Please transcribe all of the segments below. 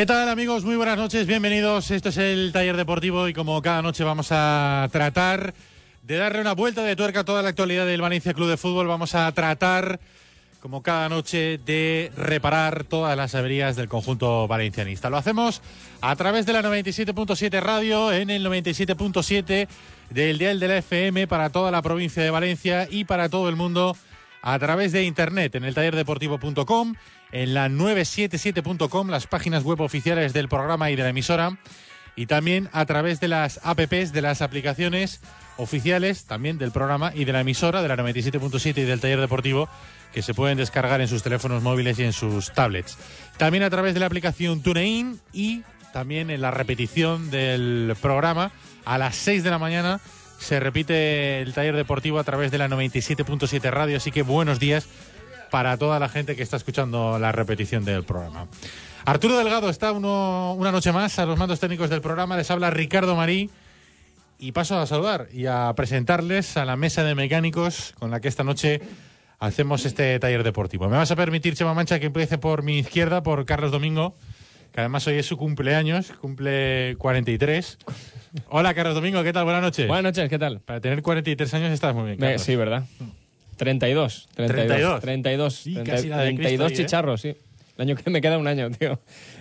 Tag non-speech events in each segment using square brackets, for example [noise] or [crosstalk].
¿Qué tal amigos? Muy buenas noches, bienvenidos. Esto es el taller deportivo y como cada noche vamos a tratar de darle una vuelta de tuerca a toda la actualidad del Valencia Club de Fútbol. Vamos a tratar, como cada noche, de reparar todas las averías del conjunto valencianista. Lo hacemos a través de la 97.7 radio, en el 97.7 del dial de la FM para toda la provincia de Valencia y para todo el mundo a través de internet en el tallerdeportivo.com, en la 977.com, las páginas web oficiales del programa y de la emisora, y también a través de las apps, de las aplicaciones oficiales también del programa y de la emisora de la 97.7 y del taller deportivo que se pueden descargar en sus teléfonos móviles y en sus tablets. También a través de la aplicación TuneIn y también en la repetición del programa a las 6 de la mañana se repite el taller deportivo a través de la 97.7 radio, así que buenos días para toda la gente que está escuchando la repetición del programa. Arturo Delgado está uno- una noche más a los mandos técnicos del programa, les habla Ricardo Marí y paso a saludar y a presentarles a la mesa de mecánicos con la que esta noche hacemos este taller deportivo. Me vas a permitir, Chema Mancha, que empiece por mi izquierda, por Carlos Domingo, que además hoy es su cumpleaños, cumple 43. Hola, Carlos Domingo, ¿qué tal? Buenas noches. Buenas noches, ¿qué tal? Para tener 43 años estás muy bien. Carlos. sí, ¿verdad? 32. 32. 32. Sí, 30, casi la de Cristo 32 ahí, ¿eh? chicharros, sí. El año que me queda un año, [laughs] tío.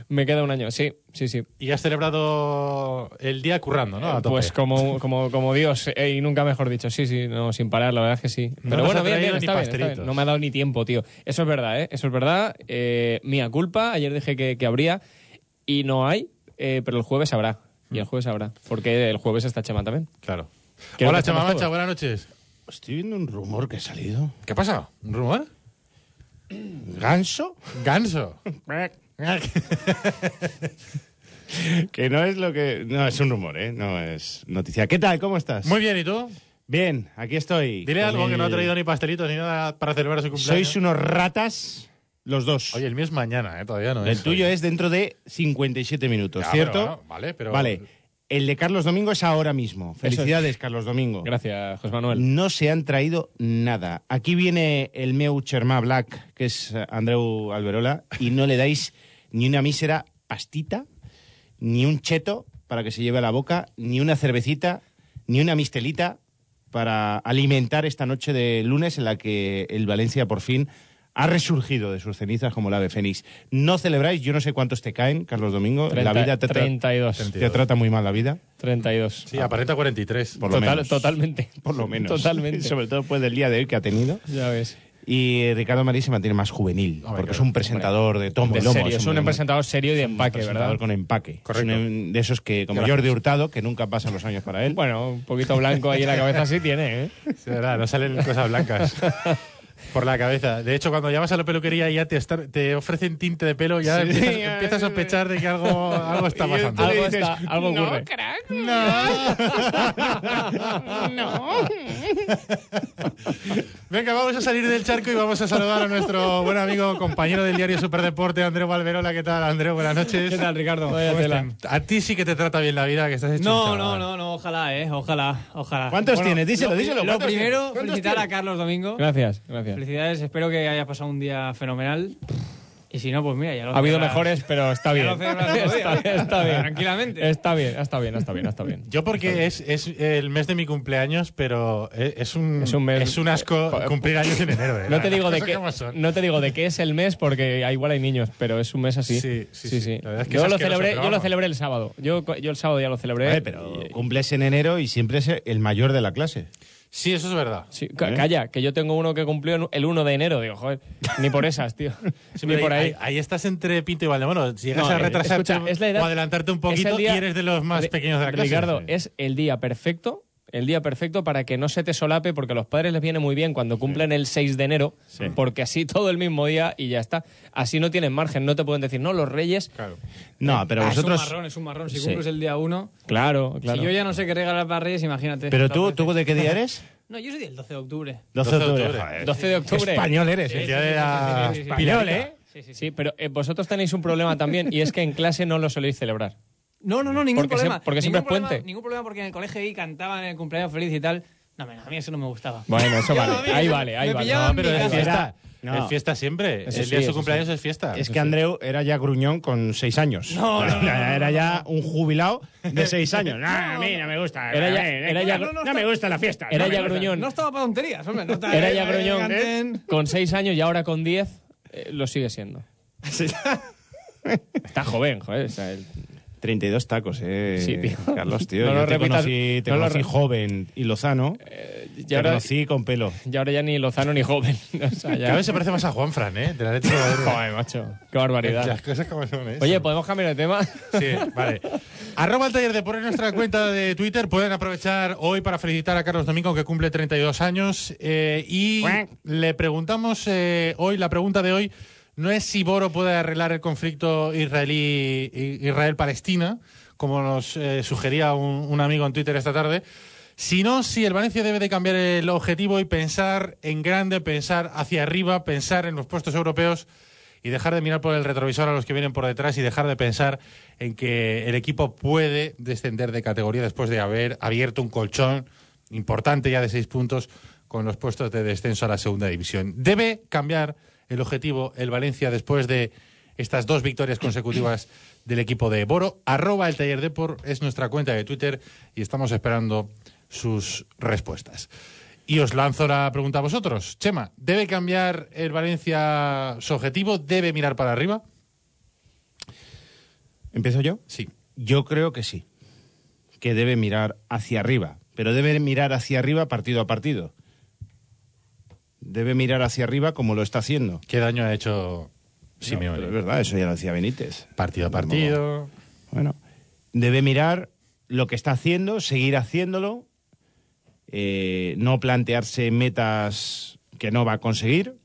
Me queda un año, sí, sí, sí. Y has celebrado el día currando, ¿no? Pues como, como, como Dios, eh, y nunca mejor dicho, sí, sí, no, sin parar, la verdad es que sí. Pero bueno, ha bien, traído bien, ni está bien, está bien. pastelitos. No me ha dado ni tiempo, tío. Eso es verdad, ¿eh? Eso es verdad. Eh, mía culpa, ayer dije que, que habría y no hay, eh, pero el jueves habrá. Y el jueves habrá, porque el jueves está Chema también. Claro. Hola, Chema Mancha, buenas noches. Estoy viendo un rumor que ha salido. ¿Qué pasa? ¿Un rumor? ¿Ganso? Ganso. [laughs] que no es lo que... No, es un rumor, ¿eh? No es noticia. ¿Qué tal? ¿Cómo estás? Muy bien, ¿y tú? bien, aquí estoy. Dile algo que no ha traído ni pastelitos ni nada para celebrar su cumpleaños. Sois unos ratas los dos. Oye, el mío es mañana, ¿eh? Todavía no el es. tuyo es dentro de 57 minutos, Ya, ¿cierto? pero bueno, vale, pero- Vale. El de Carlos Domingo es ahora mismo. Felicidades, Carlos Domingo. Gracias, José Manuel. No se han traído nada. Aquí viene el meu Cherma Black, que es Andreu Alberola, y no le dais ni una mísera pastita, ni un cheto para que se lleve a la boca, ni una cervecita, ni una mistelita para alimentar esta noche de lunes en la que el Valencia por fin ha resurgido de sus cenizas como el ave fénix. No celebráis, yo no sé cuántos te caen, Carlos Domingo. la vida te, tra- 32. te trata muy mal la vida, 32. Sí, aparenta 43. por lo Total- menos. Totalmente. [laughs] Por lo menos. Totalmente. [laughs] Sobre todo después del día de hoy que ha tenido. Ya ves. Y Ricardo Marí se mantiene más juvenil, Hombre, porque claro. es un presentador de tomo De lomo. serio, es un presentador serio y de un empaque, presentador ¿verdad? con empaque. Correcto. Es un de esos que, como Gracias. Jordi Hurtado, que nunca pasan los años para él. Bueno, un poquito blanco ahí en la cabeza sí tiene, ¿eh? Sí, verdad, no salen cosas blancas. [laughs] Por la cabeza. De hecho, cuando llamas a la peluquería y ya te, estar- te ofrecen tinte de pelo, ya Sí. empiezas, empiezas a sospechar de que algo, algo está pasando. Algo, dices, está, algo "No, ocurre. Venga, vamos a salir del charco y vamos a saludar a nuestro buen amigo, compañero del diario Superdeporte, Andreu Valverola. ¿Qué tal, Andreu? Buenas noches. ¿Qué tal, Ricardo? A ti sí que te trata bien la vida, que estás hecho No, no, no, no, ojalá, eh, ojalá, ojalá. ¿Cuántos Bueno, tienes? Díselo, lo, díselo, Lo ¿cuántos primero, felicitar a? Carlos Domingo. Gracias, gracias. Felicidades, espero que haya pasado un día fenomenal. Y si no, pues mira, ya lo Ha habido mejores, pero está bien. [laughs] Está, está bien. Tranquilamente. Está bien, está bien, está bien, está bien. Yo porque es, es el mes de mi cumpleaños, pero es, es un, Es un mes- es un asco cumplir años en enero. ¿eh? No te, digo [laughs] de qué, no te digo de qué es el mes porque igual hay niños, pero es un mes así. Sí, sí, sí. Es que yo, lo celebré, yo lo celebré el sábado. Yo, yo el sábado ya lo celebré. Vale, pero cumples en enero y siempre es el mayor de la clase. Sí, eso es verdad. Sí, ca- calla, que yo tengo uno que cumplió el 1 de enero. Digo, joder, ni por esas, tío. [laughs] Sí, ni por ahí. ahí, ahí estás entre Pinto y Valdemoro. Si llegas No, a eh, retrasarte escucha, es la edad- o adelantarte un poquito día- y eres de los más pequeños de la clase. Ricardo, es el día perfecto, el día perfecto para que no se te solape, porque a los padres les viene muy bien cuando cumplen el 6 de enero, porque así todo el mismo día y ya está. Así no tienen margen, no te pueden decir, no, los reyes. Claro. No, pero Ah, vosotros... Es un marrón, es un marrón. Si Sí. cumples el día 1. Claro, claro. Si yo ya no sé qué regalar para Reyes, imagínate. Pero tú, ¿tú de qué día eres? [laughs] No, yo soy del 12 de octubre. 12 de octubre. octubre. Joder. 12 de octubre. Español eres. El ¿eh? día de la sí, sí, sí. Español, ¿eh? Sí, sí, sí. Sí, pero eh, vosotros tenéis un problema también y es que en clase no lo soléis celebrar. No, no, no, ningún Porque problema. porque Ningún siempre es problema- puente. Ningún problema porque en el colegio ahí cantaban el cumpleaños feliz y tal. No, a mí eso no me gustaba. Bueno, eso [laughs] vale. mí Ahí vale, ahí vale. No, pero es fiesta. No. Es fiesta siempre. Eso el sí, día de su cumpleaños sí. es fiesta. Es que Andreu era ya gruñón con seis años. No, no, [laughs] no, no, Era ya un jubilado de seis años. [laughs] No, a mí no me gusta. Era ya- era ya- no, no, no me gusta la fiesta. Era ya gruñón. No estaba para tonterías, hombre. No estaba- Era ya gruñón con 6 años y ahora con 10 eh, lo sigue siendo. Está joven, joder. o sea, el- 32 tacos, eh. Sí, tío. Carlos, tío. [laughs] No Yo lo te repitas- conocí, te no lo conocí re- joven y lozano. y te ahora, conocí con pelo. y ahora ya ni Lozano ni joven. [laughs] O sea, ya- Cada vez se parece más a Juan Fran, ¿eh? Del Atlético de Madrid. Joder, macho. Qué barbaridad. Las cosas como son, ¿eh? Oye, ¿podemos cambiar de tema? Sí, vale. Arroba el taller de por en nuestra cuenta de Twitter. Pueden aprovechar hoy para felicitar a Carlos Domingo, que cumple 32 años. eh, y le preguntamos eh, hoy, la pregunta de hoy no es si Boro puede arreglar el conflicto israelí Israel-Palestina, como nos eh, sugería un, un amigo en Twitter esta tarde, sino si el Valencia debe de cambiar el objetivo y pensar en grande, pensar hacia arriba, pensar en los puestos europeos y dejar de mirar por el retrovisor a los que vienen por detrás y dejar de pensar en que el equipo puede descender de categoría después de haber abierto un colchón importante ya de seis puntos con los puestos de descenso a la segunda división. Debe cambiar el objetivo el Valencia después de estas dos victorias consecutivas del equipo de Boro. Arroba el taller de por es nuestra cuenta de Twitter y estamos esperando sus respuestas. Y os lanzo la pregunta a vosotros. Chema, ¿debe cambiar el Valencia su objetivo? ¿Debe mirar para arriba? ¿Empiezo yo? Sí. Yo creo que sí. Que debe mirar hacia arriba. Pero debe mirar hacia arriba partido a partido. Debe mirar hacia arriba como lo está haciendo. ¿Qué daño ha hecho Simeone? Es verdad, eso ya lo decía Benítez. partido a partido. Bueno, debe mirar lo que está haciendo, seguir haciéndolo, eh, no plantearse metas que no va a conseguir,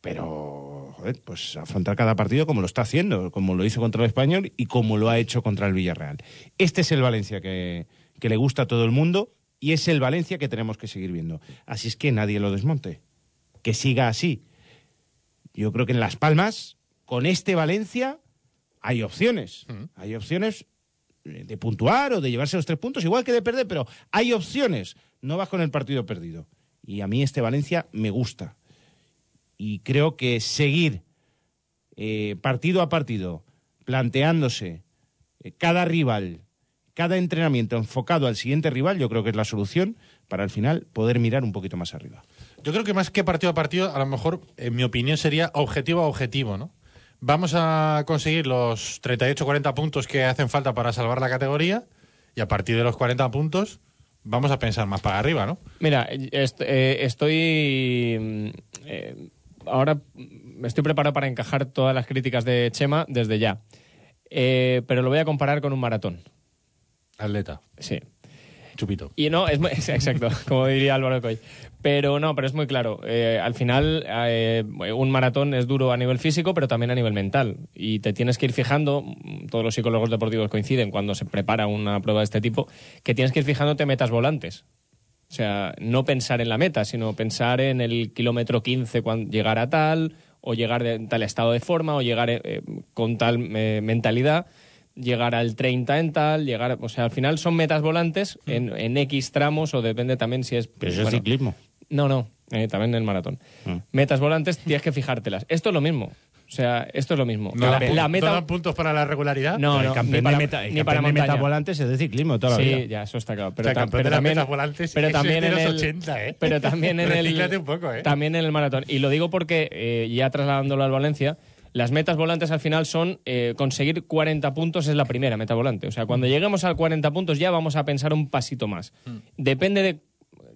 pero joder, pues afrontar cada partido como lo está haciendo, como lo hizo contra el Español y como lo ha hecho contra el Villarreal. Este es el Valencia que, que le gusta a todo el mundo y es el Valencia que tenemos que seguir viendo. Así es que nadie lo desmonte, que siga así. Yo creo que en Las Palmas, con este Valencia, hay opciones. Hay opciones eh, de puntuar o de llevarse los tres puntos, igual que de perder, pero hay opciones. No vas con el partido perdido. Y a mí este Valencia me gusta. Y creo que seguir eh, partido a partido, planteándose eh, cada rival, cada entrenamiento enfocado al siguiente rival, yo creo que es la solución para al final poder mirar un poquito más arriba. Yo creo que más que partido a partido, a lo mejor, en mi opinión, sería objetivo a objetivo, ¿no? Vamos a conseguir los 38-40 puntos que hacen falta para salvar la categoría y a partir de los 40 puntos vamos a pensar más para arriba, ¿no? Mira, est- eh, estoy. mm, eh, ahora me estoy preparado para encajar todas las críticas de Chema desde ya. Eh, pero lo voy a comparar con un maratón. Atleta, Sí. chupito. Y no, es muy- [laughs] exacto, como diría Álvaro Coy. Pero no, pero es muy claro. Eh, al final, eh, un maratón es duro a nivel físico, pero también a nivel mental. Y te tienes que ir fijando, todos los psicólogos deportivos coinciden cuando se prepara una prueba de este tipo, que tienes que ir fijándote metas volantes. O sea, no pensar en la meta, sino pensar en el kilómetro 15 cuando llegar a tal, o llegar en tal estado de forma, o llegar eh, con tal eh, mentalidad, llegar al 30 en tal, llegar... O sea, al final son metas volantes en, en X tramos, o depende también si es... Pero eso es ciclismo. No, no, eh, también en el maratón. Mm. Metas volantes tienes que fijártelas. Esto es lo mismo. O O sea, esto es lo mismo. ¿No la, meta... ¿no dan puntos para la regularidad? No, el no, ni para, de meta, el ni para campeón de montaña. metavolantes es de ciclismo toda la Sí, vida. ya, eso está claro. O Pero, sea, tam- campeón pero de las también, metas volantes pero es también de en los el, 80, ¿eh? Pero también en el, Recíclate un poco, ¿eh? También en el maratón. Y lo digo porque, eh, ya trasladándolo al Valencia, las metas volantes al final son eh, conseguir 40 puntos es la primera meta volante. O sea, cuando Mm. lleguemos a 40 puntos ya vamos a pensar un pasito más. Depende de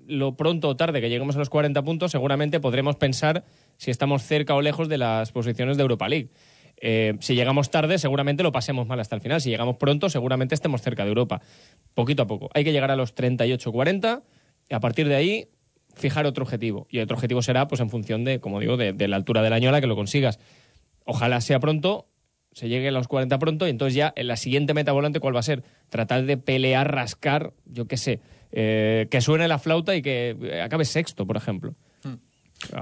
lo pronto o tarde que lleguemos a los 40 puntos, seguramente podremos pensar si estamos cerca o lejos de las posiciones de Europa League. Eh, si llegamos tarde, seguramente lo pasemos mal hasta el final. Si llegamos pronto, seguramente estemos cerca de Europa. Poquito a poco. Hay que llegar a los 38-40 y a partir de ahí fijar otro objetivo. Y otro objetivo será, pues en función de, como digo, de, de la altura del año a la que lo consigas. Ojalá sea pronto, se llegue a los 40 pronto y entonces ya en la siguiente meta volante, ¿cuál va a ser? Tratar de pelear, rascar, yo qué sé, eh, que suene la flauta y que eh, acabe sexto, por ejemplo.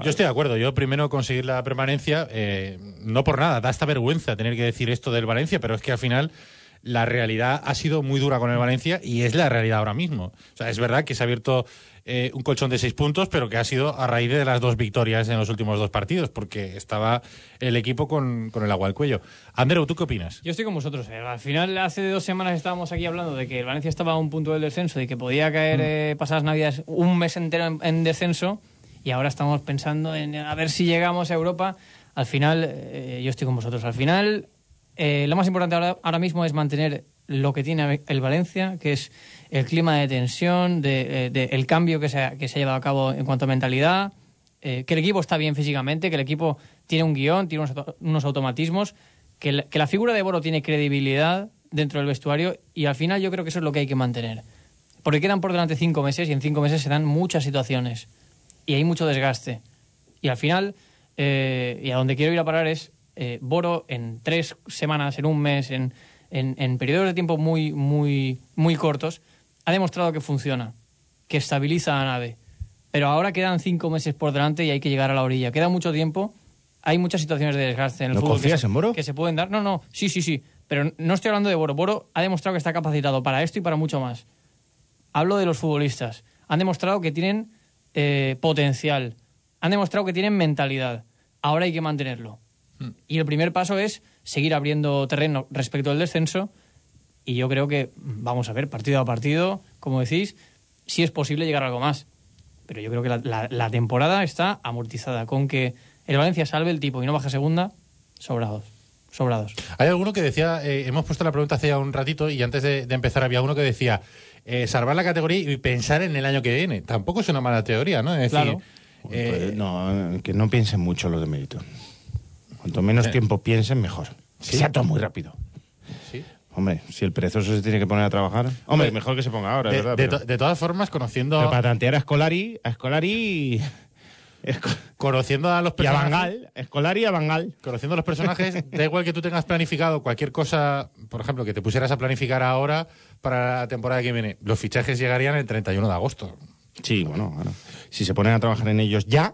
Yo estoy de acuerdo. Yo primero conseguir la permanencia, eh, no por nada, da esta vergüenza tener que decir esto del Valencia, pero es que al final la realidad ha sido muy dura con el Valencia y es la realidad ahora mismo. O sea, es verdad que se ha abierto eh, un colchón de seis puntos, pero que ha sido a raíz de las dos victorias en los últimos dos partidos, porque estaba el equipo con, con el agua al cuello. Andreu, ¿tú qué opinas? Yo estoy con vosotros. eh. Al final, hace dos semanas estábamos aquí hablando de que el Valencia estaba a un punto del descenso y que podía caer eh, pasadas navidades un mes entero en, en descenso. Y ahora estamos pensando en a ver si llegamos a Europa. Al final, yo estoy con vosotros. Al final, lo más importante ahora, ahora mismo es mantener lo que tiene el Valencia, que es el clima de tensión, de, eh, de- el cambio que se, ha, que se ha llevado a cabo en cuanto a mentalidad, eh, que el equipo está bien físicamente, que el equipo tiene un guion, tiene unos, auto- unos automatismos, que, que la figura de Boro tiene credibilidad dentro del vestuario y al final yo creo que eso es lo que hay que mantener. Porque quedan por delante cinco meses y en cinco meses se dan muchas situaciones y hay mucho desgaste. Y al final, eh, y a donde quiero ir a parar es eh, Boro en tres semanas, en un mes, en, en, en periodos de tiempo muy, muy, muy cortos, ha demostrado que funciona, que estabiliza a nave. Pero ahora quedan cinco meses por delante y hay que llegar a la orilla. Queda mucho tiempo, hay muchas situaciones de desgaste en el ¿No fútbol. que confías se- en Boro? Que se pueden dar. No, no, sí, sí, sí. Pero no estoy hablando de Boro. Boro ha demostrado que está capacitado para esto y para mucho más. Hablo de los futbolistas. Han demostrado que tienen eh, potencial. Han demostrado que tienen mentalidad. Ahora hay que mantenerlo. Y el primer paso es seguir abriendo terreno respecto al descenso. Y yo creo que, vamos a ver, partido a partido, como decís, si es posible llegar a algo más. Pero yo creo que la, la- la temporada está amortizada. Con que el Valencia salve el tipo y no baje a segunda, sobrados. Sobrados. Hay alguno que decía, eh, hemos puesto la pregunta hace ya un ratito y antes de, de empezar había uno que decía, eh, salvar la categoría y pensar en el año que viene. Tampoco es una mala teoría, ¿no? Es decir, Claro. eh, Pues no, que no piensen mucho los de mérito. Cuanto menos tiempo piensen, mejor. Sí. sea todo muy rápido. sí. Hombre, si el perezoso se tiene que poner a trabajar. Hombre, mejor que se ponga ahora, de, es verdad. de pero, to- de todas formas, conociendo, pero para tantear a Escolari, a Escolari Esco- conociendo a los y a personajes, Bangal. Escolari y a Bangal. conociendo a los personajes, da igual que tú tengas planificado cualquier cosa, por ejemplo, que te pusieras a planificar ahora para la temporada que viene. Los fichajes llegarían el 31 de agosto. Sí, bueno, bueno. Si se ponen a trabajar en ellos ya,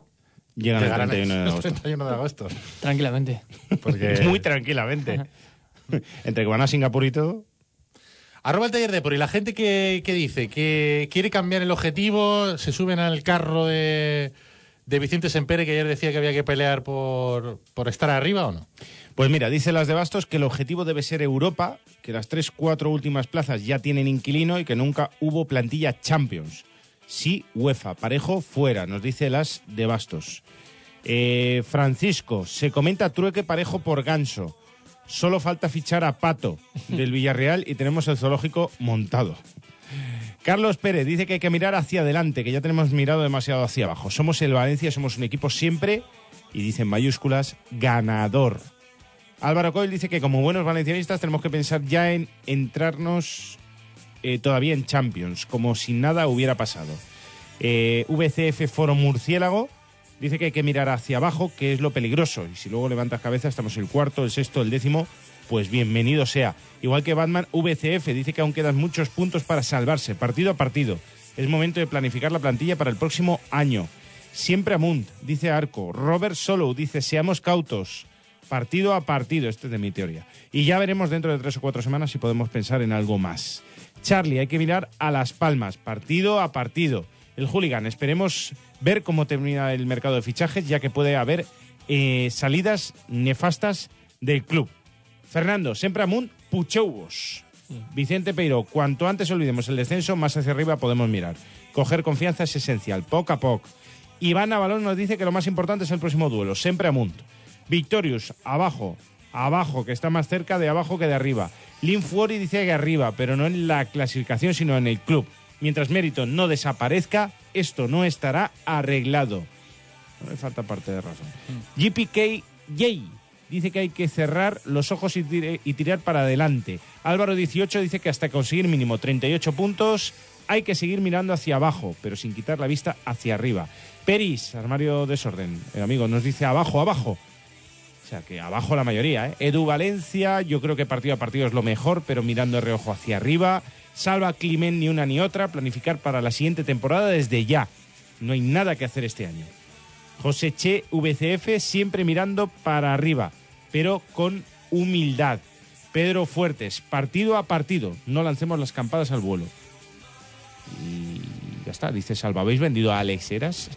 llegan el Llegarán 31 de agosto. 31 de agosto. [laughs] Tranquilamente. Porque... [laughs] Muy tranquilamente. [laughs] Entre que van a Singapur y todo. Arroba el taller de por y la gente que, que dice que quiere cambiar el objetivo, se suben al carro de, de Vicente Sempere, que ayer decía que había que pelear por, por estar arriba o no. Pues mira, dice las de Bastos que el objetivo debe ser Europa, que las tres, cuatro últimas plazas ya tienen inquilino y que nunca hubo plantilla Champions. Sí, UEFA, parejo, fuera, nos dice las de Bastos. Eh, Francisco, se comenta trueque parejo por ganso. Solo falta fichar a Pato del Villarreal y tenemos el zoológico montado. Carlos Pérez dice que hay que mirar hacia adelante, que ya tenemos mirado demasiado hacia abajo. Somos el Valencia, somos un equipo siempre, y dice en mayúsculas, ganador. Álvaro Coil dice que como buenos valencianistas tenemos que pensar ya en entrarnos eh, todavía en Champions, como si nada hubiera pasado. Eh, VCF Foro Murciélago dice que hay que mirar hacia abajo, que es lo peligroso, y si luego levantas cabeza estamos el cuarto, el sexto, el décimo, pues bienvenido sea. Igual que Batman, VCF dice que aún quedan muchos puntos para salvarse, partido a partido. Es momento de planificar la plantilla para el próximo año. Siempre Amunt, dice Arco. Robert Solo dice, seamos cautos. Partido a partido, este es de mi teoría. Y ya veremos dentro de tres o cuatro semanas si podemos pensar en algo más. Charlie, hay que mirar a Las Palmas, partido a partido. El hooligan, esperemos ver cómo termina el mercado de fichajes, ya que puede haber eh, salidas nefastas del club. Fernando, sempre amunt, puchoubos. Vicente Peiro, cuanto antes olvidemos el descenso, más hacia arriba podemos mirar. Coger confianza es esencial, poco a poco. Iván Avalón nos dice que lo más importante es el próximo duelo, siempre amunt. Victorious, abajo, abajo, que está más cerca de abajo que de arriba. Lin Fuori dice que arriba, pero no en la clasificación, sino en el club. Mientras Mérito no desaparezca, esto no estará arreglado. No me falta parte de razón. GPK Jay dice que hay que cerrar los ojos y, y tirar para adelante. Álvaro 18 dice que hasta conseguir mínimo 38 puntos hay que seguir mirando hacia abajo, pero sin quitar la vista hacia arriba. Peris, armario desorden, eh, amigo, nos dice abajo, abajo. O sea que abajo la mayoría, ¿eh? Edu Valencia, yo creo que partido a partido es lo mejor, pero mirando de reojo hacia arriba. Salva Climent ni una ni otra, planificar para la siguiente temporada desde ya. No hay nada que hacer este año. José Che VCF siempre mirando para arriba, pero con humildad. Pedro Fuertes, partido a partido, no lancemos las campadas al vuelo. Y ya está, dice Salva, ¿habéis vendido a Alex Heras?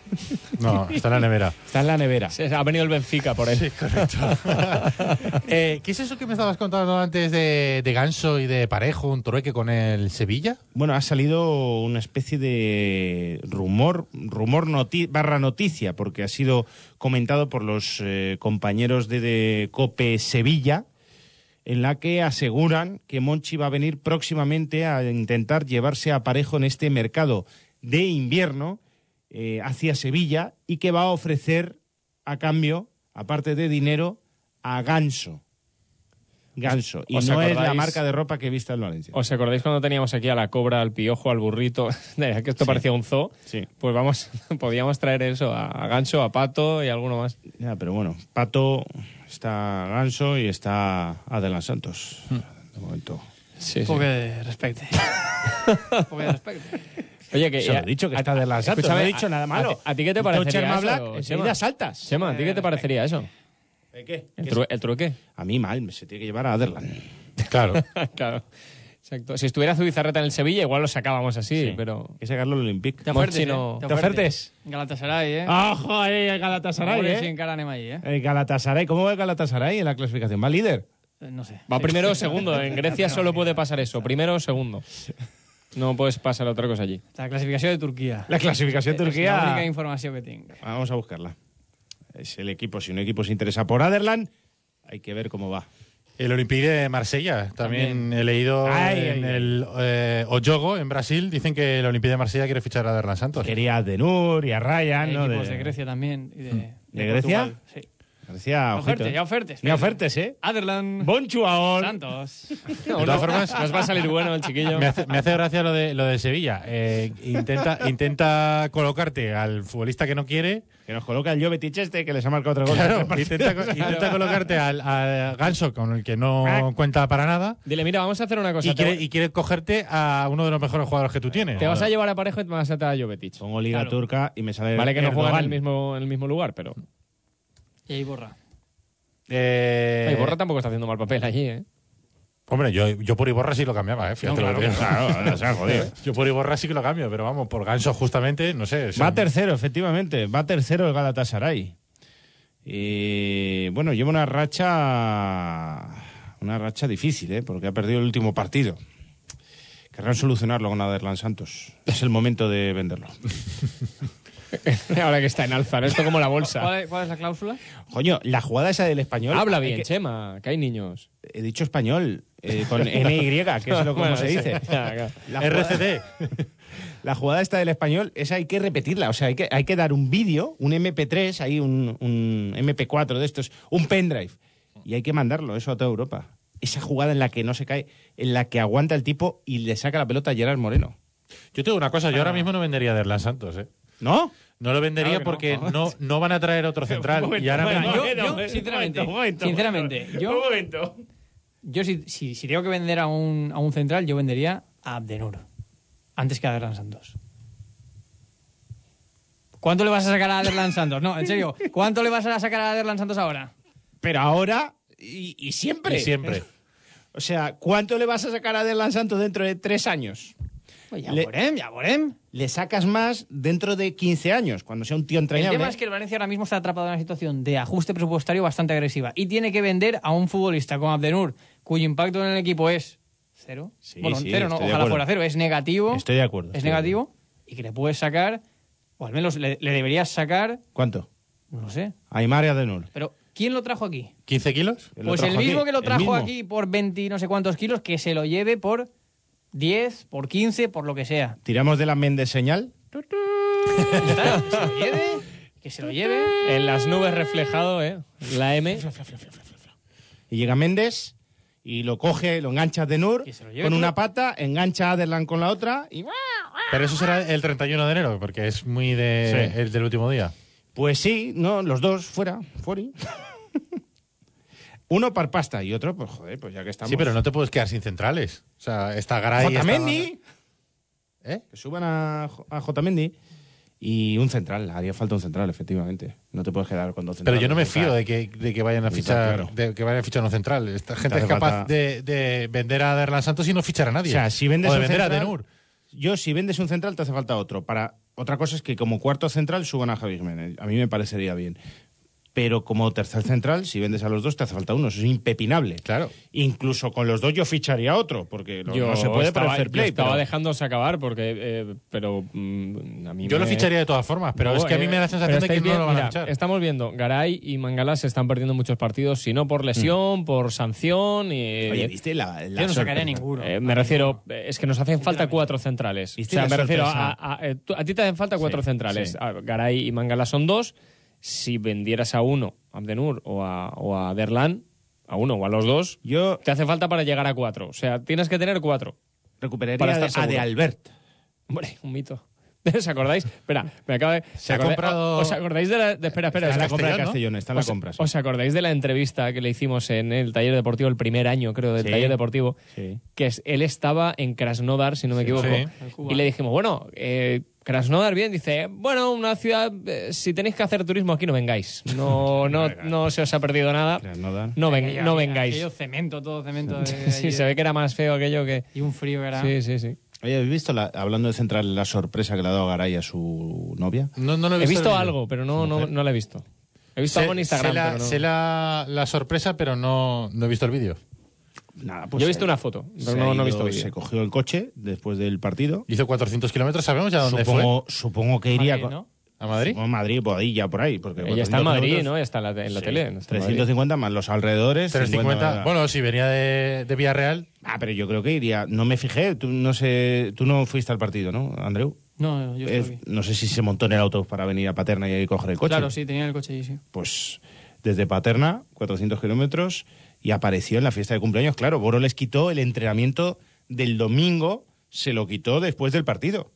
No, está en la nevera. Está en la nevera. Se- Ha venido el Benfica por él. Sí, correcto. [laughs] Eh, ¿Qué es eso que me estabas contando antes de, de Ganso y de Parejo, un trueque con el Sevilla? Bueno, ha salido una especie de rumor, rumor noti- barra noticia, porque ha sido comentado por los eh, compañeros de, de Cope Sevilla, en la que aseguran que Monchi va a venir próximamente a intentar llevarse a Parejo en este mercado de invierno eh, hacia Sevilla y que va a ofrecer a cambio, aparte de dinero, a Ganso. Ganso. Y ¿Os no es la marca de ropa que he visto en Valencia. ¿Os acordáis cuando teníamos aquí a la cobra, al piojo, al burrito? [laughs] que esto parecía un zoo. Sí. Pues vamos, [laughs] podíamos traer eso a, a Gancho, a Pato y alguno más. Ya, pero bueno, Pato, está Ganso y está Adelan Santos. De momento. Sí, Un poco de respeto. Un [laughs] poco de respeto. Oye, que Se lo he dicho que está Adelan Santos, no escúchame, he dicho nada malo. ¿A, ti- a ti qué te parecería eso, enseguida saltas. Chema, ¿a ti qué te parecería eso? ¿Qué? ¿El, ¿Qué tru- el trueque? A mí mal, se tiene que llevar a Aderlan. [laughs] Claro. [laughs] claro. Exacto. Si estuviera Zubizarreta en el Sevilla, igual lo sacábamos así, pero... Hay que sacarlo al Olympique. Te ofertes, no- eh? ¿Te ofertes? Galatasaray, ¿eh? ¡Ojo ahí, el Galatasaray, sí eh! encaran ahí, ¿eh? El Galatasaray, ¿cómo va el Galatasaray en la clasificación? ¿Va líder? Eh, No sé. Va primero o segundo. [laughs] En Grecia solo puede pasar eso. Primero o segundo. No puedes pasar otra cosa allí. La clasificación de Turquía. La clasificación de Es la única Turquía... información que tengo. Vamos a buscarla. Es el equipo, si un equipo se interesa por Aderlan, hay que ver cómo va. El Olympique de Marsella. También, he leído Ay, en ay, ay. el eh, Oyogo, en Brasil, dicen que el Olympique de Marsella quiere fichar a Derlan Santos. Quería a Denur y a Ryan, Hay ¿no? equipos de... Grecia también. Y de, ¿De Grecia? Sí. Parecía, ojito, Ofertes, ¿eh? ya ofertes. Ni ofertes, ¿eh? Aderlan. Bon jugador. Santos. [laughs] De todas formas, Nos va a salir bueno el chiquillo. me hace, me hace gracia lo de, lo de Sevilla. Eh, intenta, intenta colocarte al futbolista que no quiere. Que nos coloca el Jovetic este, que les ha marcado otro gol. Claro, [laughs] intenta, co- intenta colocarte al, al Ganso, con el que no cuenta para nada. Dile, mira, vamos a hacer una cosa. Y quiere, y quiere cogerte a uno de los mejores jugadores que tú tienes. te vas a llevar a Parejo y te vas a traer a Jovetic. Pongo Liga Claro. Turca y me sale Vale que no juegan en el mismo, en el mismo lugar, pero... Y ahí borra. Eh, Ay, Borra tampoco está haciendo mal papel allí, ¿eh? Hombre, yo, yo por Iborra sí lo cambiaba, ¿eh? Fíjate No, lo que digo. Claro, [laughs] jodido. Yo por Iborra sí que lo cambio, pero vamos, por Ganso justamente, no sé. Va tercero, efectivamente. Va tercero el Galatasaray. Y bueno, lleva una racha. Una racha difícil, ¿eh? Porque ha perdido el último partido. Querrán solucionarlo con Aderlan Santos. Es el momento de venderlo. [laughs] [laughs] Ahora que está en alza, ¿no? Esto como la bolsa. ¿Cuál es, cuál es la cláusula? Coño, la jugada esa del español. Habla bien, que- Chema, que hay niños. He dicho español, eh, con [laughs] NY, que es lo [laughs] como Bueno, se sí. dice. Ya, claro. La jugada- RCD. La jugada esta del español, esa hay que repetirla. O sea, hay que, hay que dar un vídeo, un MP3, ahí un, un MP4 de estos, un pendrive. Y hay que mandarlo eso a toda Europa. Esa jugada en la que no se cae, en la que aguanta el tipo y le saca la pelota a Gerard Moreno. Yo tengo una cosa, yo ahora mismo no vendería a Derlan Santos, ¿eh? ¿No? No lo vendería Claro porque no. no, no van a traer otro [laughs] central. y ahora Bueno, mismo- yo, sinceramente, un momento, un sinceramente, yo, Un momento. yo si, si, si tengo que vender a un, a un central, yo vendería a Abdenur antes que a Aderlan Santos. ¿Cuánto le vas a sacar a Aderlan Santos? No, en serio, ¿cuánto le vas a sacar a Aderlan Santos ahora? Pero ahora y, y siempre. Y siempre. O sea, ¿cuánto le vas a sacar a Aderlan Santos dentro de tres años? Pues ya Le- ya veremos. Le sacas más dentro de 15 años, cuando sea un tío El entrañable. tema es que el Valencia ahora mismo está atrapado en una situación de ajuste presupuestario bastante agresiva y tiene que vender a un futbolista como Abdenur, cuyo impacto en el equipo es cero. Sí, bueno, sí, cero, no, ojalá fuera cero, es negativo. Estoy de acuerdo. Es negativo y que le puedes sacar, o al menos le, le deberías sacar, ¿Cuánto? no sé. Aymar y Adenur. Pero, ¿quién lo trajo aquí? ¿15 kilos? ¿Quién pues el mismo aquí? que lo ¿El trajo aquí por 20 y no sé cuántos kilos, que se lo lleve por 10, por 15, por lo que sea. Tiramos de la Méndez señal. Está, se lo lleve, que se lo lleve. En las nubes reflejado, ¿eh? La M. Y llega Méndez y lo coge, lo engancha lo lleve con tú. una pata, engancha a Aderlan con la otra y... Pero eso será el 31 de enero, porque es muy de, Sí. el del último día. Pues sí, no, los dos fuera, fuera. Uno para pasta y otro, pues joder, pues ya que estamos... Sí, pero no te puedes quedar sin centrales. O sea, está Garay... está- Otamendi, ¿Eh? que suban a, J- a Otamendi y un central, haría falta un central, efectivamente. No te puedes quedar con dos Pero centrales. yo no me fío de que, de que vayan a fichar claro. de que vayan a fichar un central. Esta gente es capaz falta- de, de vender a Derlan Santos y no fichar a nadie. O sea, si vendes o de un vender a central- Denur. Yo, si vendes un central, te hace falta otro. Para Otra cosa es que como cuarto central suban a Javi Jiménez. A mí me parecería bien. Pero como tercer central, si vendes a los dos, te hace falta uno. Eso es impepinable. Claro. Incluso con los dos yo ficharía otro, porque no- Yo no se puede estaba, para el fair yo play. estaba pero- dejándose acabar porque eh, pero mm, a mí Yo me- lo ficharía de todas formas, pero No, es que a mí eh, me da la sensación de que no lo van mira, a fichar. Estamos viendo, Garay y Mangala se están perdiendo muchos partidos, si no por lesión, por sanción. Y, Oye, ¿viste la, la Yo no sacaría ninguno. eh, me refiero, es que nos hacen falta cuatro centrales. O ¿Viste sea, me refiero sorpresa? a, a- eh, a ti te hacen falta cuatro Sí, centrales. sí. A Garay y Mangala son dos. Si vendieras a uno, a Abdenur o a, o a Derlan, a uno o a los dos, Yo te hace falta para llegar a cuatro. O sea, tienes que tener cuatro. recuperaría Para estar a de seguro. Albert. Hombre, un mito. [laughs] ¿Os acordáis? Espera, me acaba de. Se ha comprado- ¿Os acordáis de la. de- espera, espera. Está la compra de Castellón, está la os, compra. sí. ¿Os acordáis de la entrevista que le hicimos en el taller deportivo, el primer año, creo, del Sí. taller deportivo? Sí. Que es- él estaba en Krasnodar, si no me equivoco. sí. Y le dijimos, bueno, eh, Krasnodar, bien, dice, bueno, una ciudad, eh, si tenéis que hacer turismo aquí, no vengáis. No, [laughs] no, no se os ha perdido nada. Krasnodar. No, ven- Aquello- no aquello- vengáis. Aquello cemento, todo cemento. de- [laughs] Sí, se ve que era más feo aquello que. Y un frío que era. Sí, sí, sí. Oye, ¿habéis visto, la- hablando de central, la sorpresa que le ha dado Garay a su novia? No, no lo He visto el vídeo. algo, pero no, no, no lo he visto. He visto Sé, algo en Instagram, sé la, pero no. sé la, la sorpresa, pero no, no he visto el vídeo. Nada, Yo he visto una foto, pero no, no he visto vídeo. Se cogió el coche después del partido. Hizo 400 kilómetros, ¿sabemos ya dónde fue? Supongo, supongo que iría Madrid, con- ¿no? ¿A Madrid? Supongo Madrid, por ahí, ya por ahí. Porque Ella está en 400 Madrid, kilómetros- ¿no? Está en la, en la Sí, tele. está en Madrid. 350 más los alrededores. 350. 50, bueno, si venía de, de Villarreal, Ah, pero yo creo que iría. No me fijé, tú no sé, tú no fuiste al partido, ¿no, Andreu? No, yo Es- no sé si se montó en el autobús para venir a Paterna y ahí coger el coche. Claro, sí, tenía el coche ahí, sí. Pues desde Paterna, 400 kilómetros, y apareció en la fiesta de cumpleaños. Claro, Boro les quitó el entrenamiento del domingo, se lo quitó después del partido.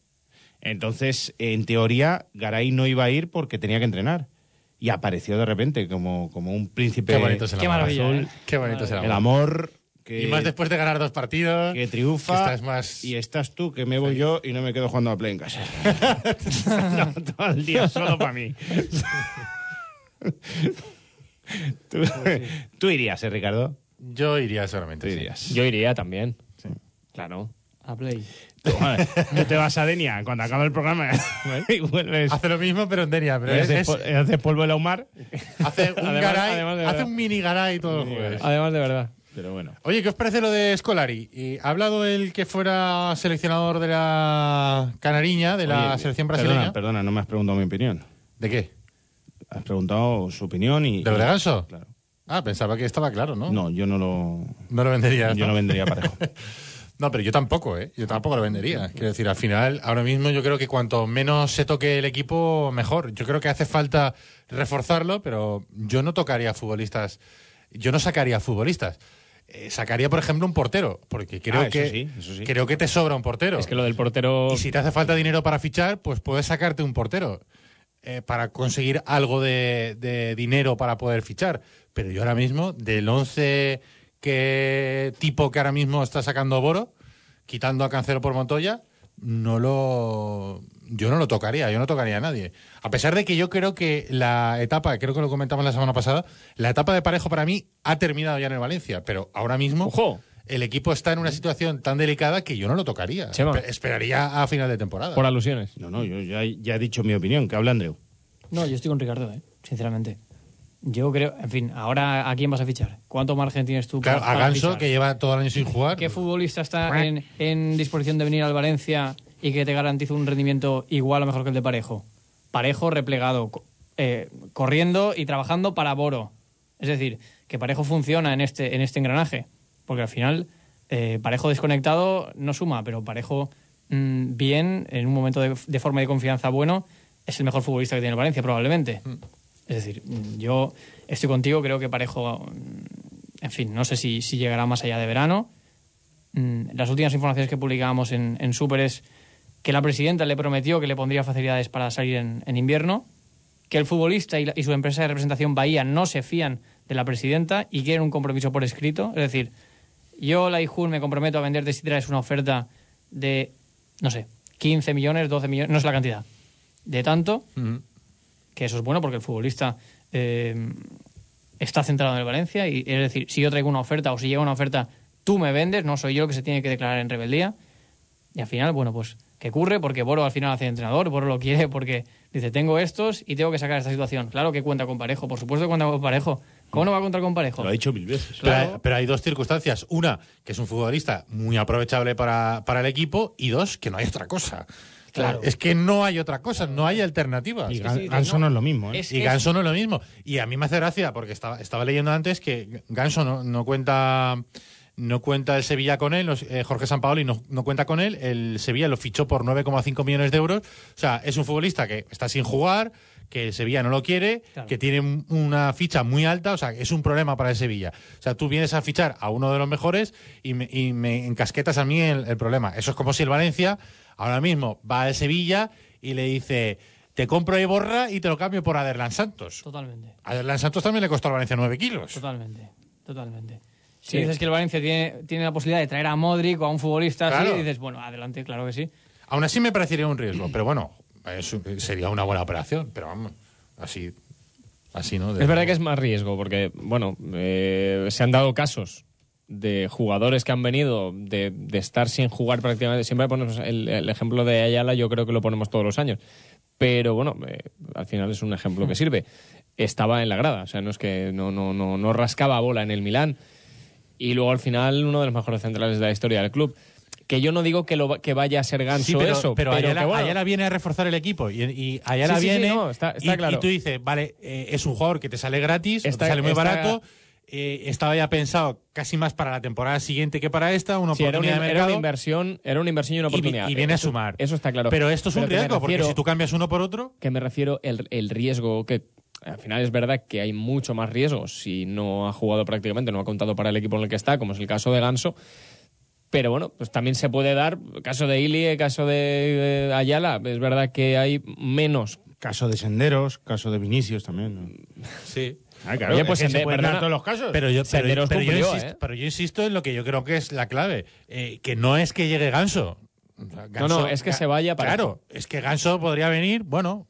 Entonces, en teoría, Garay no iba a ir porque tenía que entrenar. Y apareció de repente como, como un príncipe. qué bonito es el Qué amor. Azul. ¿eh? Qué bonito es el amor. El amor que, Y más después de ganar dos partidos. que triunfa. que estás más... Y estás tú, que me voy yo y no me quedo jugando a Play en casa. [laughs] [laughs] No, todo el día solo para mí. [laughs] [laughs] tú, tú irías, ¿eh, Ricardo? Yo iría seguramente. Tú sí. irías. Yo iría también. Claro. A Play. Tú, te vas a Denia cuando acaba el programa [laughs] y vuelves. Hace lo mismo, pero en Denia. Pero y es- haces polvo el ahumar. hace un Además- garay, además hace un mini garay todos los jueves. Además, de verdad. Pero bueno. Oye, ¿qué os parece lo de Scolari? Y ¿Ha hablado el que fuera seleccionador de la Canariña, de la Oye, selección perdona, brasileña? Perdona, no me has preguntado mi opinión. ¿De qué? Has preguntado su opinión y. ¿De Ganso? Claro. Ah, pensaba que estaba claro, ¿no? No, yo no lo. No lo vendería. Yo no vendería [laughs] parejo. No, pero yo tampoco, ¿eh? Yo tampoco lo vendería. Quiero decir, al final, ahora mismo yo creo que cuanto menos se toque el equipo, mejor. Yo creo que hace falta reforzarlo, pero yo no tocaría futbolistas. Yo no sacaría futbolistas. Eh, sacaría, por ejemplo, un portero, porque creo Ah, eso que sí, eso sí. creo que te sobra un portero. Es que lo del portero. Y si te hace falta dinero para fichar, pues puedes sacarte un portero eh, para conseguir algo de, dinero para poder fichar. Pero yo ahora mismo, del 11 que, tipo que ahora mismo está sacando Boro, quitando a Cancelo por Montoya, no lo. Yo no lo tocaría, yo no tocaría a nadie. A pesar de que yo creo que la etapa, creo que lo comentamos la semana pasada, la etapa de parejo para mí ha terminado ya en el Valencia, pero ahora mismo Ojo. El equipo está en una situación tan delicada que yo no lo tocaría. Chema. Esperaría a final de temporada. Por alusiones. No, no, yo ya, ya he dicho mi opinión, que habla Andreu. No, yo estoy con Ricardo, ¿eh? sinceramente. Yo creo, en fin, ahora ¿a quién vas a fichar? ¿Cuánto margen tienes tú Claro, para, a Ganso, fichar? que lleva todo el año sin jugar. ¿Qué futbolista está en, en disposición de venir al Valencia y que te garantice un rendimiento igual o mejor que el de Parejo? Parejo replegado, eh, corriendo y trabajando para Boro. Es decir, que Parejo funciona en este, en este engranaje. Porque al final, eh, Parejo desconectado no suma, pero Parejo mm, bien, en un momento de, de forma y de confianza bueno, es el mejor futbolista que tiene el Valencia, probablemente. Es decir, mm, yo estoy contigo, creo que Parejo, mm, en fin, no sé si, si llegará más allá de verano. Mm, Las últimas informaciones que publicábamos en, en Super es que la presidenta le prometió que le pondría facilidades para salir en, en invierno, que el futbolista y, la- y su empresa de representación Bahía no se fían de la presidenta y quieren un compromiso por escrito. Es decir, yo, la IJUN, me comprometo a venderte si traes una oferta de, no sé, 15 millones, 12 millones, no sé la cantidad, de tanto, que eso es bueno porque el futbolista eh, está centrado en el Valencia y es decir, si yo traigo una oferta o si llega una oferta, tú me vendes, no soy yo el que se tiene que declarar en rebeldía. Y al final, bueno, pues que ocurre porque Boro al final hace entrenador, Boro lo quiere porque dice, tengo estos y tengo que sacar esta situación. Claro que cuenta con Parejo, por supuesto que cuenta con Parejo. ¿Cómo no va a contar con Parejo? Lo ha dicho mil veces. Pero, Claro. hay, pero hay dos circunstancias. Una, que es un futbolista muy aprovechable para, para el equipo. Y dos, que no hay otra cosa. Claro. Es que no hay otra cosa, no hay alternativas. Y Gan- Ganso no, es lo mismo, ¿eh? es- Y Ganso no es lo mismo. Y a mí me hace gracia, porque estaba, estaba leyendo antes que Ganso no, no cuenta no cuenta el Sevilla con él, eh, Jorge Sampaoli no, no cuenta con él, el Sevilla lo fichó por 9,5 millones de euros. O sea, es un futbolista que está sin jugar, que el Sevilla no lo quiere, Claro. que tiene un- una ficha muy alta, o sea, es un problema para el Sevilla. O sea, tú vienes a fichar a uno de los mejores y me, y me encasquetas a mí el, el problema. Eso es como si el Valencia ahora mismo va al Sevilla y le dice, te compro Iborra y te lo cambio por Aderlan Santos. Totalmente. Aderlan Santos también le costó al Valencia 9 kilos. Totalmente, totalmente. Si Sí. dices que el Valencia tiene, tiene la posibilidad de traer a Modric o a un futbolista Claro. así, dices, bueno, adelante, claro que sí. Aún así me parecería un riesgo, pero bueno, sería una buena operación, pero vamos, así, así ¿no? De- Es verdad que es más riesgo, porque, bueno, eh, se han dado casos de jugadores que han venido de, de estar sin jugar prácticamente. Siempre ponemos el, el ejemplo de Ayala, yo creo que lo ponemos todos los años. Pero bueno, eh, al final es un ejemplo que sirve. Estaba en la grada, o sea, no es que no, no, no, no rascaba bola en el Milán. Y luego al final, uno de los mejores centrales de la historia del club. Que yo no digo que, lo, que vaya a ser ganso Sí, pero, eso, pero, pero, Ayala, que bueno, Ayala viene a reforzar el equipo y, y Ayala Sí, sí, sí, viene no, está- está y, claro. y tú dices, vale, eh, es un jugador que te sale gratis, Está- te sale muy está- barato, eh, estaba ya pensado casi más para la temporada siguiente que para esta, una Sí, era oportunidad una, de era una inversión, era una inversión y una oportunidad. y viene a sumar. Eso está claro. Pero esto es un Pero riesgo, porque si tú cambias uno por otro, que me refiero el, el riesgo que al final es verdad que hay mucho más riesgo si no ha jugado prácticamente, no ha contado para el equipo en el que está, como es el caso de Ganso. Pero bueno, pues también se puede dar, caso de Ili, caso de eh, Ayala, es verdad que hay menos. Caso de Senderos, caso de Vinicius también. ¿no? sí. Ah, claro, Oye, es pues que Sende- se pueden perdona, dar todos los casos. Pero yo, pero, Senderos pero yo cumplió, insisto, ¿eh? pero yo insisto en lo que yo creo que es la clave, eh, que no es que llegue Ganso. O sea, No, no, es que se vaya para- Claro, es que Ganso podría venir, bueno,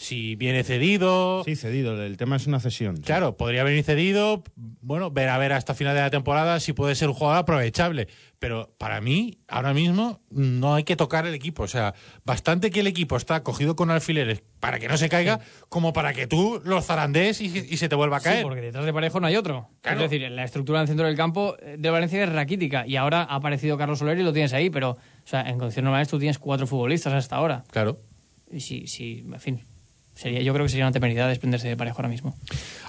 si viene cedido, Sí, cedido. El tema es una cesión. sí. claro, podría venir cedido, bueno, ver a ver hasta final de la temporada si puede ser un jugador aprovechable. Pero para mí, ahora mismo, no hay que tocar el equipo. O sea, bastante que el equipo está cogido con alfileres para que no se caiga, como para que tú lo zarandees y, y se te vuelva a Sí, caer. porque detrás de Parejo no hay otro. Claro. Es decir, la estructura en el centro del campo eh, de Valencia es raquítica y ahora ha aparecido Carlos Soler y lo tienes ahí, pero o sea, en condiciones normales tú tienes cuatro futbolistas hasta ahora. Claro. Y si, si en fin, sería, yo creo que sería una temeridad desprenderse de Parejo ahora mismo.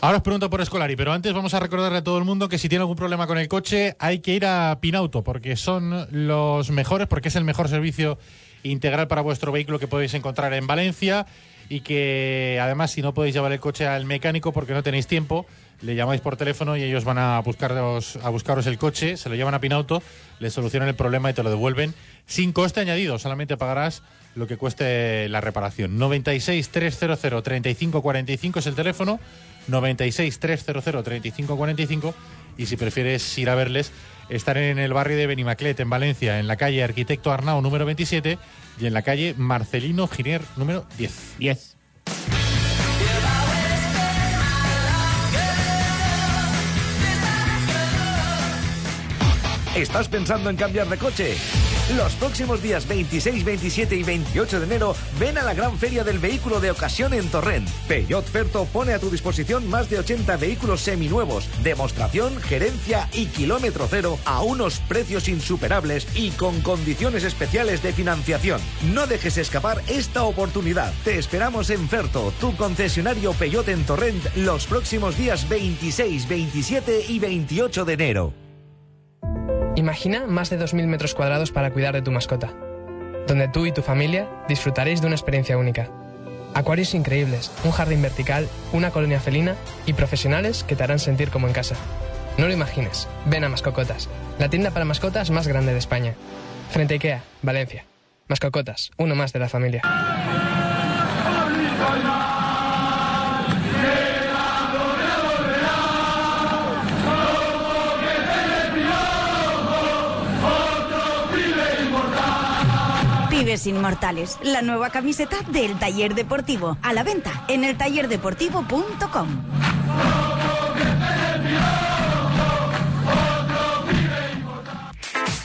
Ahora os pregunto por Escolari, pero antes vamos a recordarle a todo el mundo que si tiene algún problema con el coche hay que ir a Pinauto, porque son los mejores, porque es el mejor servicio integral para vuestro vehículo que podéis encontrar en Valencia y que además si no podéis llevar el coche al mecánico porque no tenéis tiempo, le llamáis por teléfono y ellos van a buscaros, a buscaros el coche, se lo llevan a Pinauto, le solucionan el problema y te lo devuelven sin coste añadido, solamente pagarás lo que cueste la reparación. 96 300 3545 es el teléfono, 96 300 3545 y si prefieres ir a verles, estar en el barrio de Benimaclet, en Valencia, en la calle Arquitecto Arnao número 27 y en la calle Marcelino Giner número 10. 10. ¿Estás pensando en cambiar de coche? Los próximos días 26, 27 y 28 de enero ven a la gran feria del vehículo de ocasión en Torrent. Peugeot Ferto pone a tu disposición más de 80 vehículos seminuevos, demostración, gerencia y kilómetro cero a unos precios insuperables y con condiciones especiales de financiación. No dejes escapar esta oportunidad. Te esperamos en Ferto, tu concesionario Peugeot en Torrent, los próximos días 26, 27 y 28 de enero. Imagina más de 2.000 metros cuadrados para cuidar de tu mascota, donde tú y tu familia disfrutaréis de una experiencia única. Acuarios increíbles, un jardín vertical, una colonia felina y profesionales que te harán sentir como en casa. No lo imagines, ven a Mascocotas, la tienda para mascotas más grande de España. Frente a Ikea, Valencia. Mascocotas, uno más de la familia. Inmortales, la nueva camiseta del taller deportivo. A la venta en eltallerdeportivo.com.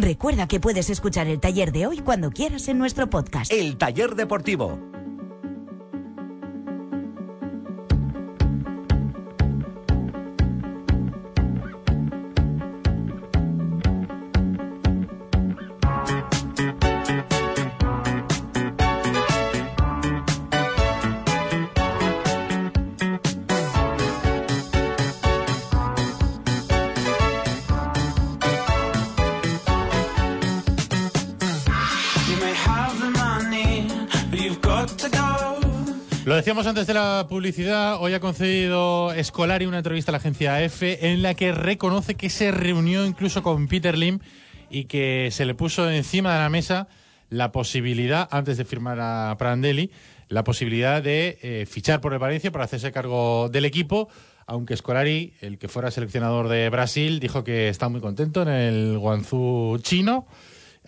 Recuerda que puedes escuchar el taller de hoy cuando quieras en nuestro podcast. El taller deportivo. Decíamos antes de la publicidad, hoy ha concedido Scolari una entrevista a la agencia EFE en la que reconoce que se reunió incluso con Peter Lim y que se le puso encima de la mesa la posibilidad, antes de firmar a Prandelli, la posibilidad de eh, fichar por el Valencia para hacerse cargo del equipo, aunque Scolari, el que fuera seleccionador de Brasil, dijo que está muy contento en el Guangzhou chino.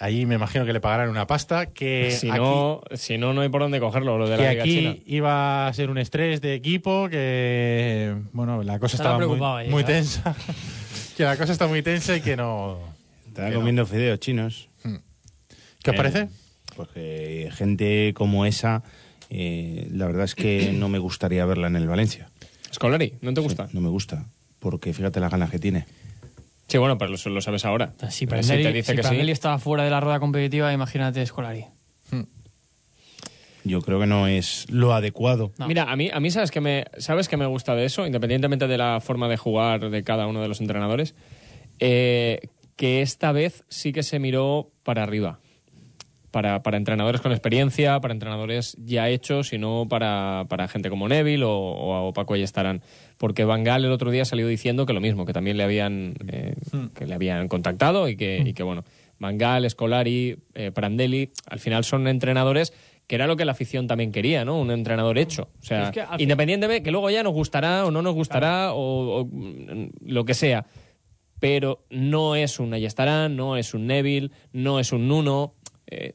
Allí me imagino que le pagarán una pasta, que Si aquí- no, si no, no hay por dónde cogerlo, lo de que la Liga aquí China. iba a ser un estrés de equipo, que bueno, la cosa Estaba estaba muy, tensa. [laughs] que la cosa está muy tensa y que no. Estaba que no. comiendo fideos chinos. ¿Qué os Eh, parece? Pues que gente como esa, eh, la verdad es que no me gustaría verla en el Valencia. Scolari, ¿no te gusta? No me gusta, porque fíjate las ganas que tiene. Sí, bueno, pero lo, lo sabes ahora. Si Prandelli, te dice si que sí. Estaba fuera de la rueda competitiva, imagínate Scolari. Yo creo que no es lo adecuado. No. Mira, a mí, a mí sabes que me, sabes que me gusta de eso, independientemente de la forma de jugar de cada uno de los entrenadores, Eh, que esta vez sí que se miró para arriba. Para, para entrenadores con experiencia, para entrenadores ya hechos y no para, para gente como Neville o, o, o Paco Ayestarán. Porque Van Gaal el otro día salió diciendo que lo mismo, que también le habían, eh, que le habían contactado y que, y que bueno, Van Gaal, Scolari, eh, Prandelli, al final son entrenadores que era lo que la afición también quería, ¿no? Un entrenador hecho. O sea, Es que independientemente que luego ya nos gustará o no nos gustará o, o, mm, lo que sea. Pero no es un Ayestarán, no es un Neville, no es un Nuno. Eh,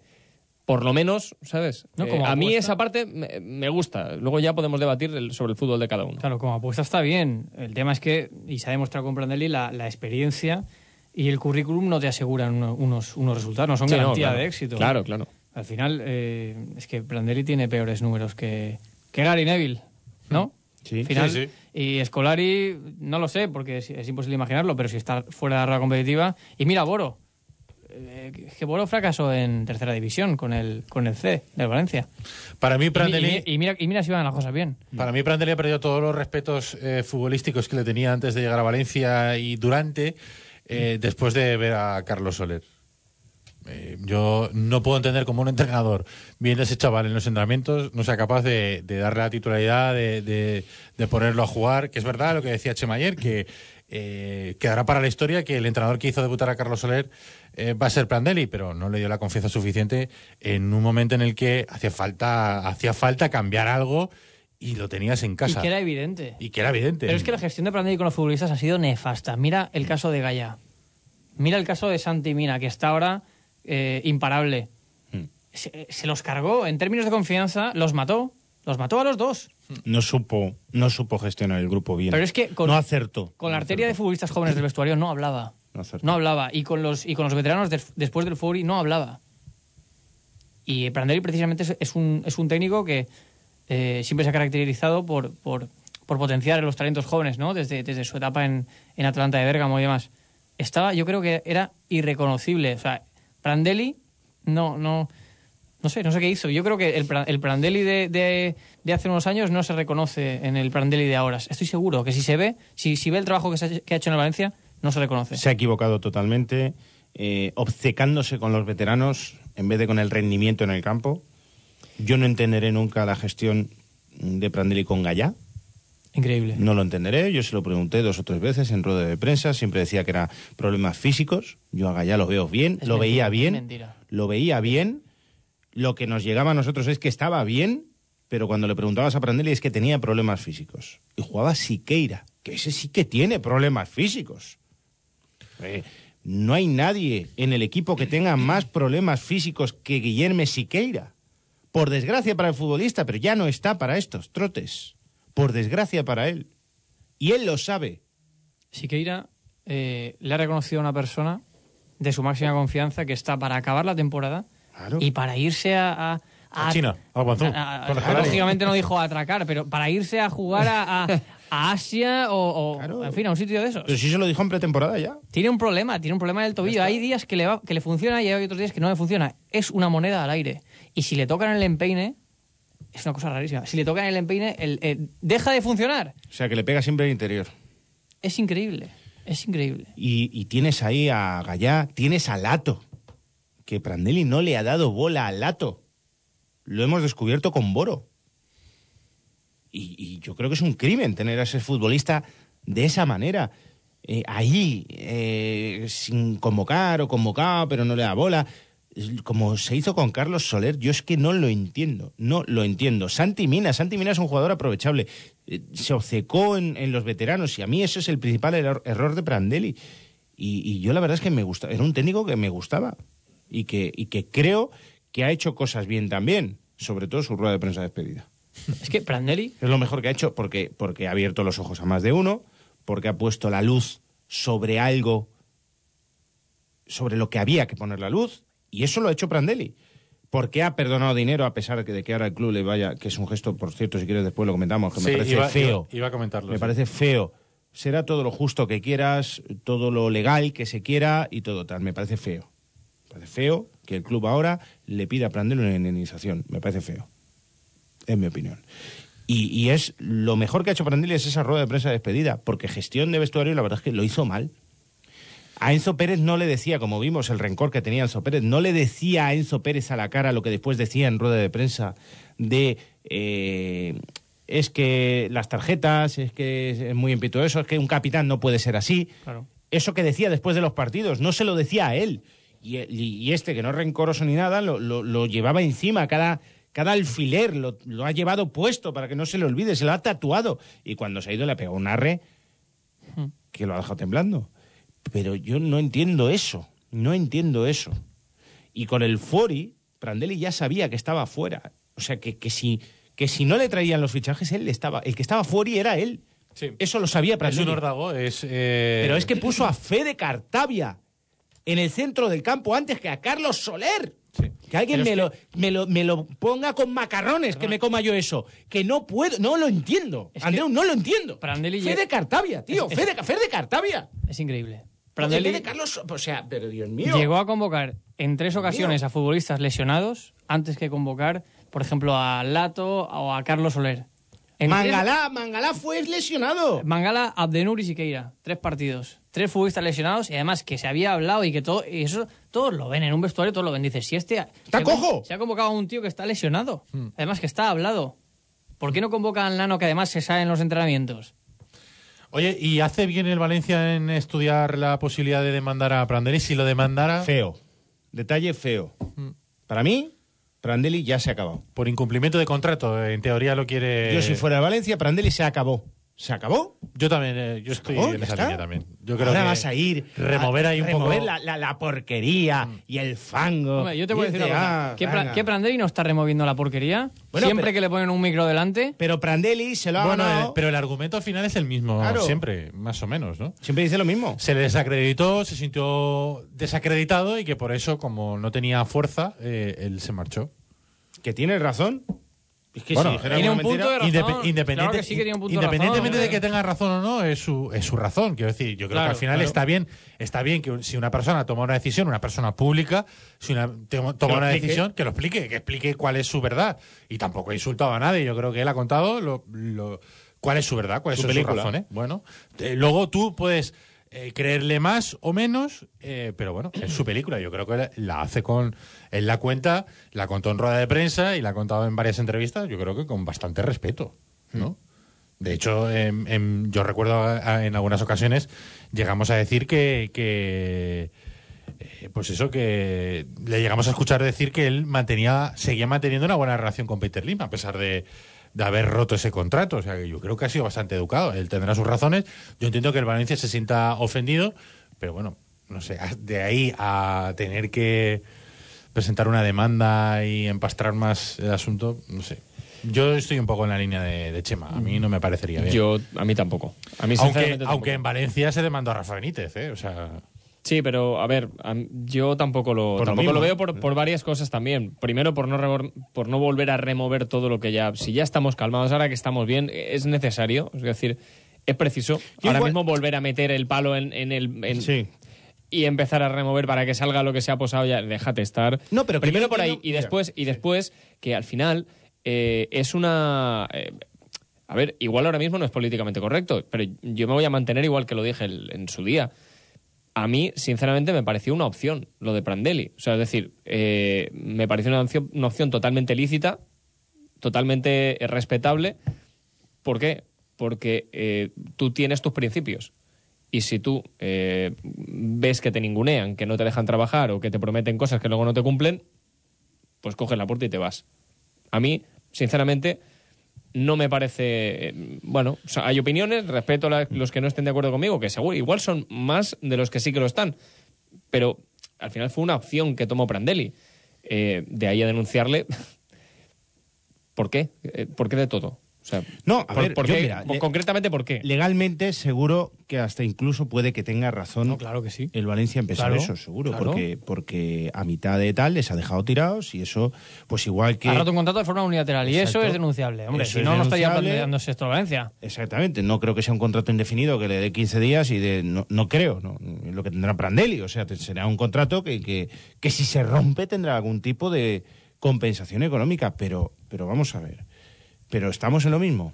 por lo menos, ¿sabes? No, Eh, como a mí esa parte me, me gusta. Luego ya podemos debatir el- sobre el fútbol de cada uno. Claro, como apuesta está bien. El tema es que, y se ha demostrado con Prandelli, la, la experiencia y el currículum no te aseguran uno- unos, unos resultados, no son Sí, no, garantía claro. de éxito. Claro, claro. Al final, eh, es que Prandelli tiene peores números que, que Gary Neville, ¿no? Sí. Al final, Sí, sí. Y Scolari, no lo sé, porque es, es imposible imaginarlo, pero si está fuera de la rueda competitiva. Y mira, Boro. Eh, que Boro fracasó en tercera división con el, con el C del Valencia. Para mí, Prandelli, y, y mira, y mira si van las cosas bien. para mí, Prandelli ha perdido todos los respetos eh, futbolísticos que le tenía antes de llegar a Valencia y durante, eh, después de ver a Carlos Soler. Eh, yo no puedo entender cómo un entrenador, viendo a ese chaval en los entrenamientos, no sea capaz de, de darle la titularidad, de, de- de ponerlo a jugar. Que es verdad lo que decía Chema ayer, que eh, quedará para la historia que el entrenador que hizo debutar a Carlos Soler eh, va a ser Prandelli, pero no le dio la confianza suficiente en un momento en el que hacía falta, hacía falta cambiar algo y lo tenías en casa. Y que era evidente. Y que era evidente. Pero es que la gestión de Prandelli con los futbolistas ha sido nefasta. Mira el caso de Gaya. Mira el caso de Santi Mina, que está ahora eh, imparable. Hmm. Se, se los cargó en términos de confianza, los mató. Los mató a los dos. No supo, no supo gestionar el grupo bien. Pero es que con- no acertó. Con la No arteria de futbolistas jóvenes del vestuario no hablaba. No acertó. No hablaba. Y con los, y con los veteranos des- después del Fury no hablaba. Y Prandelli precisamente es, es un, es un técnico que eh, siempre se ha caracterizado por, por, por potenciar los talentos jóvenes, ¿no? Desde, desde su etapa en, en Atlanta de Bérgamo y demás. Estaba, yo creo que era irreconocible. O sea, Prandelli no, no, no sé, no sé qué hizo. Yo creo que el, el Prandelli de, de, de hace unos años no se reconoce en el Prandelli de ahora. Estoy seguro que si se ve, si, si ve el trabajo que, se ha, que ha hecho en el Valencia, no se reconoce. Se ha equivocado totalmente, eh, obcecándose con los veteranos en vez de con el rendimiento en el campo. Yo no entenderé nunca la gestión de Prandelli con Gallá. Increíble. No lo entenderé. Yo se lo pregunté dos o tres veces en rueda de prensa. Siempre decía que eran problemas físicos. Yo a Gallá lo veo bien, Es lo mentira, veía bien. mentira. Lo veía bien. Lo que nos llegaba a nosotros es que estaba bien, pero cuando le preguntabas a Prandelli es que tenía problemas físicos. Y jugaba Siqueira, que ese sí que tiene problemas físicos. Eh, no hay nadie en el equipo que tenga más problemas físicos que Guillermo Siqueira. Por desgracia para el futbolista, pero ya no está para estos trotes. Por desgracia para él. Y él lo sabe. Siqueira eh, le ha reconocido a una persona de su máxima confianza que está para acabar la temporada Claro. y para irse a... a- China, Guangzhou, a- Ferrari. lógicamente no dijo a atracar, pero para irse a jugar a, a- a Asia o, o, Claro. en fin, a un sitio de esos. Pero sí se lo dijo en pretemporada ya. Tiene un problema, tiene un problema en el tobillo. Hay días que le, va- que le funciona y hay otros días que no le funciona. Es una moneda al aire. Y si le tocan el empeine, es una cosa rarísima. Si le tocan el empeine, el- el- deja de funcionar. O sea, que le pega siempre al interior. Es increíble. Es increíble. Y, y tienes ahí a Gallá, tienes a Lato, que Prandelli no le ha dado bola a Lato. Lo hemos descubierto con Boro. Y, yo creo que es un crimen tener a ese futbolista de esa manera. Eh, ahí, eh, sin convocar o convocado, pero no le da bola. Como se hizo con Carlos Soler, yo es que no lo entiendo, no lo entiendo. Santi Mina, Santi Mina es un jugador aprovechable. Eh, Se obcecó en, los veteranos y a mí eso es el principal error, de Prandelli. Y, y yo la verdad es que me gusta, era un técnico que me gustaba y que, y que creo que ha hecho cosas bien también, sobre todo su rueda de prensa despedida. Es que Prandelli Es lo mejor que ha hecho porque, porque ha abierto los ojos a más de uno, porque ha puesto la luz sobre algo, sobre lo que había que poner la luz, y eso lo ha hecho Prandelli. Porque ha perdonado dinero a pesar de que, de que ahora el club le vaya, que es un gesto, por cierto, si quieres después lo comentamos, que me parece iba- feo. iba- iba a comentarlo, Me sí. parece feo. Será todo lo justo que quieras, todo lo legal que se quiera y todo tal. Me parece feo. Me parece feo que el club ahora le pida a Prandelli una indemnización. Me parece feo. Es mi opinión. Y, y es lo mejor que ha hecho Prandelli es esa rueda de prensa de despedida, porque gestión de vestuario la verdad es que lo hizo mal. A Enzo Pérez no le decía, como vimos el rencor que tenía Enzo Pérez, no le decía a Enzo Pérez a la cara lo que después decía en rueda de prensa de eh, es que las tarjetas, es que es muy eso, es que un capitán no puede ser así. Claro. Eso que decía después de los partidos, no se lo decía a él. Y, y- y este, que no es rencoroso ni nada, lo, lo- lo llevaba encima, cada, cada alfiler lo, lo ha llevado puesto para que no se le olvide, se lo ha tatuado. Y cuando se ha ido le ha pegado un arre que lo ha dejado temblando. Pero yo no entiendo eso, no entiendo eso. Y con el Fori, Prandelli ya sabía que estaba fuera. O sea, que, que, si, que si no le traían los fichajes, él estaba. El que estaba Fori era él. Sí. Eso lo sabía Es Prandelli. un órdago, es... eh, Pero es que puso a Fede Cartavia en el centro del campo antes que a Carlos Soler. Que alguien me lo, me, lo, me lo ponga con macarrones, que me coma yo eso. Que no puedo, no lo entiendo. Es que Andreu, no lo entiendo. Prandelli Fe lle- de Cartavia, tío. Es- Fe de, Fe de Cartavia. Es increíble. Prandelli de Carlos, o sea, pero Dios mío. llegó a convocar en tres ocasiones a futbolistas lesionados antes que convocar, por ejemplo, a Lato o a Carlos Soler. Mangalá, Mangalá fue lesionado. Mangala, Abdenur y Siqueira. Tres partidos. Tres futbolistas lesionados y además que se había hablado y que todo, y eso todos lo ven en un vestuario, todos lo ven. Dices, si este. ¡Está se ha- cojo! Se ha convocado a un tío que está lesionado. Hmm. Además que está hablado. ¿Por qué no convocan al nano que además se sabe en los entrenamientos? Oye, ¿y hace bien el Valencia en estudiar la posibilidad de demandar a Prandelli? Si lo demandara Feo. Detalle feo. Para mí, Prandelli ya se ha acabado. por incumplimiento de contrato, en teoría lo quiere... Yo si fuera de Valencia, Prandelli se acabó. ¿Se acabó? Yo también, eh, yo estoy acabó, en esa está. línea también. Yo creo Ahora que vas a ir remover a- ahí un remover poco... la, la- la porquería y el fango. Hombre, yo te voy a decir una cosa. ah, ¿Qué, Pra- qué Prandelli no está removiendo la porquería? Bueno, Siempre pero- que le ponen un micro delante. Pero Prandelli se lo ha Bueno, ganado. eh, pero el argumento al final es el mismo Claro. siempre, más o menos, ¿no? Siempre dice lo mismo. Se le desacreditó, se sintió desacreditado y que por eso, como no tenía fuerza, eh, él se marchó. Que tiene razón. Es que Bueno, si dijera tiene un punto de razón. Indepe- independiente- Claro que sí que tiene un punto de independientemente razón, de que tenga razón o no, es su, es su razón. Quiero decir, yo creo Claro, que al final claro. está bien, está bien que si una persona toma una decisión, una persona pública, si una, toma una decisión, que lo explique, que explique cuál es su verdad. Y tampoco ha insultado a nadie. Yo creo que él ha contado lo, lo- cuál es su verdad, cuáles Su son sus película. razones. Bueno, eh, luego tú puedes eh, creerle más o menos, eh, pero bueno, es su película. Yo creo que la- la hace con. Él la cuenta, la contó en rueda de prensa y la ha contado en varias entrevistas, yo creo que con bastante respeto, ¿no? De hecho, em, yo recuerdo en algunas ocasiones llegamos a decir que, que eh, pues eso, que le llegamos a escuchar decir que él mantenía, seguía manteniendo una buena relación con Peter Lim, a pesar de, de haber roto ese contrato. O sea, que yo creo que ha sido bastante educado. Él tendrá sus razones. Yo entiendo que el Valencia se sienta ofendido, pero bueno, no sé, de ahí a tener que presentar una demanda y empastrar más el asunto, no sé. Yo estoy un poco en la línea de, de Chema. A mí no me parecería bien. Yo, a mí tampoco. A mí, aunque, aunque en Valencia se demandó a Rafa Benítez, ¿eh? O sea, Sí, pero a ver, yo tampoco lo, Por tampoco lo veo por, por varias cosas también. Primero, por no, revor- por no volver a remover todo lo que ya. Si ya estamos calmados, ahora que estamos bien, es necesario. Es decir, es preciso Yo ahora igual- mismo volver a meter el palo en, en el. en- Sí. Y empezar a remover para que salga lo que se ha posado ya. Déjate estar. No, pero Primero por ahí y después, y después que al final eh, es una. eh, a ver, igual ahora mismo no es políticamente correcto, pero yo me voy a mantener igual que lo dije el- en su día a mí, sinceramente, me pareció una opción lo de Prandelli. O sea, es decir, eh, me pareció una opción, una opción totalmente lícita, totalmente respetable. ¿Por qué? Porque eh, tú tienes tus principios. Y si tú eh, ves que te ningunean, que no te dejan trabajar o que te prometen cosas que luego no te cumplen, pues coges la puerta y te vas. A mí, sinceramente, no me parece. eh, Bueno, o sea, hay opiniones, respeto a los que no estén de acuerdo conmigo, que seguro, igual son más de los que sí que lo están. Pero al final fue una opción que tomó Prandelli. Eh, de ahí a denunciarle. [laughs] ¿Por qué? ¿Por qué de todo? O sea, No, a ¿por, ver, por yo mira, concretamente, ¿por qué? Legalmente, seguro que hasta incluso puede que tenga razón No, claro que sí. el Valencia en pensar Claro, eso, seguro, claro. porque, porque a mitad de tal les ha dejado tirados y eso, pues igual que... Ha roto un contrato de forma unilateral y eso es denunciable. Hombre, Eso si no, no estaría planteándose esto a Valencia. Exactamente, no creo que sea un contrato indefinido que le dé 15 días y de no, no creo, no, lo que tendrá Prandelli, o sea, será un contrato que, que, que si se rompe tendrá algún tipo de compensación económica, pero, pero vamos a ver, pero estamos en lo mismo.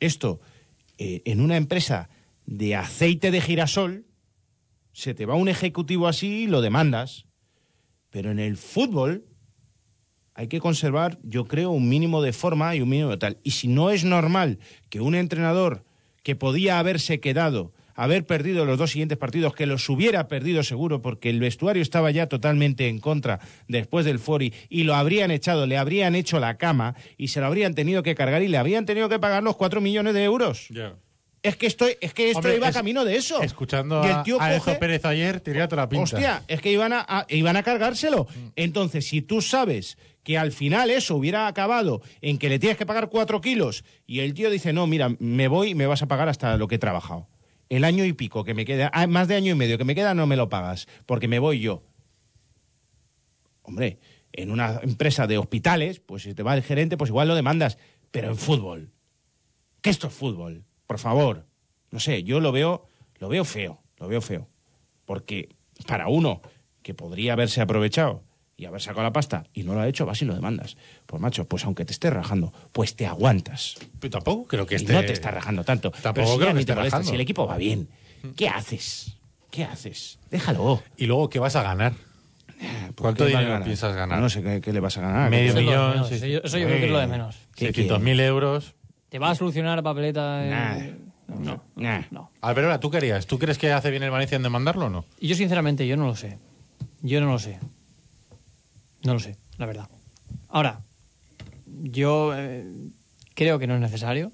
Esto, eh, en una empresa de aceite de girasol, se te va un ejecutivo así y lo demandas, pero en el fútbol hay que conservar, yo creo, un mínimo de forma y un mínimo de tal. Y si no es normal que un entrenador que podía haberse quedado, haber perdido los dos siguientes partidos, que los hubiera perdido seguro, porque el vestuario estaba ya totalmente en contra después del Fori, y lo habrían echado, le habrían hecho la cama, y se lo habrían tenido que cargar, y le habrían tenido que pagar los cuatro millones de euros. Es que esto, es que esto Hombre, iba es- camino de eso. Escuchando Y el a, tío a coge- Pérez ayer, te diría toda la pinta. Hostia, es que iban a, a- iban a cargárselo. Entonces, si tú sabes que al final eso hubiera acabado en que le tienes que pagar cuatro kilos y el tío dice, no, mira, me voy y me vas a pagar hasta lo que he trabajado. El año y pico que me queda, ah, más de año y medio que me queda, no me lo pagas, porque me voy yo. Hombre, En una empresa de hospitales, pues si te va el gerente, pues igual lo demandas. Pero en fútbol, ¿qué esto es fútbol? Por favor. No sé, yo lo veo, lo veo feo, lo veo feo. Porque para uno que podría haberse aprovechado y haber sacado la pasta y no lo ha hecho, vas y lo demandas. Pues macho, pues aunque te estés rajando, pues te aguantas. Pero tampoco creo que Y esté... no te está rajando tanto. Tampoco Pero si creo que te esté molesta, rajando. si el equipo va bien, ¿qué haces? ¿Qué haces? Déjalo. Y luego, ¿qué vas a ganar? ¿Cuánto ¿Qué va a dinero ganar? piensas ganar? No sé qué, qué le vas a ganar. Medio Eso millón, menos, sí, eso yo- eso yo creo que es lo de menos. ¿Qué 600.000 euros. ¿Te va a solucionar papeleta? eh? Nada. No, nah. No. Alberola, ¿tú querías? ¿Tú crees que hace bien el Valencia en demandarlo o no? Yo, sinceramente, yo no lo sé. Yo no lo sé. No lo sé, la verdad. Ahora, yo eh, creo que no es necesario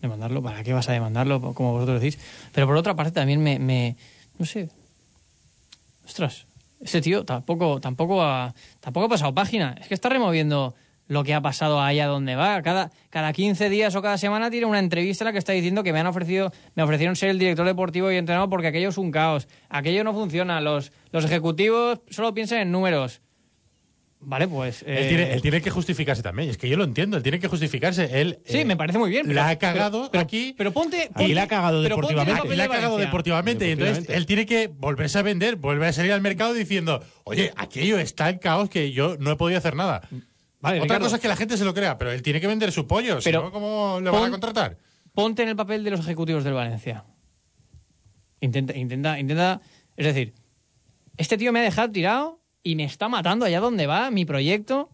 demandarlo. ¿Para qué vas a demandarlo? Como vosotros decís. Pero por otra parte, también me. me- no sé. Ostras, ese tío tampoco, tampoco, ha, tampoco ha pasado página. Es que está removiendo lo que ha pasado allá donde va. Cada, cada 15 días o cada semana tiene una entrevista en la que está diciendo que me han ofrecido, me ofrecieron ser el director deportivo y entrenador porque aquello es un caos. Aquello no funciona. Los, los ejecutivos solo piensan en números. Vale, pues. Él, eh, tiene, él tiene que justificarse también. Es que yo lo entiendo. Él tiene que justificarse. Él, Sí, eh, me parece muy bien. pero- la ha cagado pero- aquí. Pero ponte. Ponte- la ha cagado pero deportivamente. papel le ha cagado deportivamente. Y entonces él tiene que volverse a vender, volver a salir al mercado diciendo, oye, aquello está en caos que yo no he podido hacer nada. Vale, Otra Ricardo. cosa es que la gente se lo crea, pero él tiene que vender su pollo. Pero ¿cómo le van a pon- contratar? Ponte en el papel de los ejecutivos del Valencia. Intenta, intenta, intenta. Es decir, este tío me ha dejado tirado y me está matando allá donde va mi proyecto.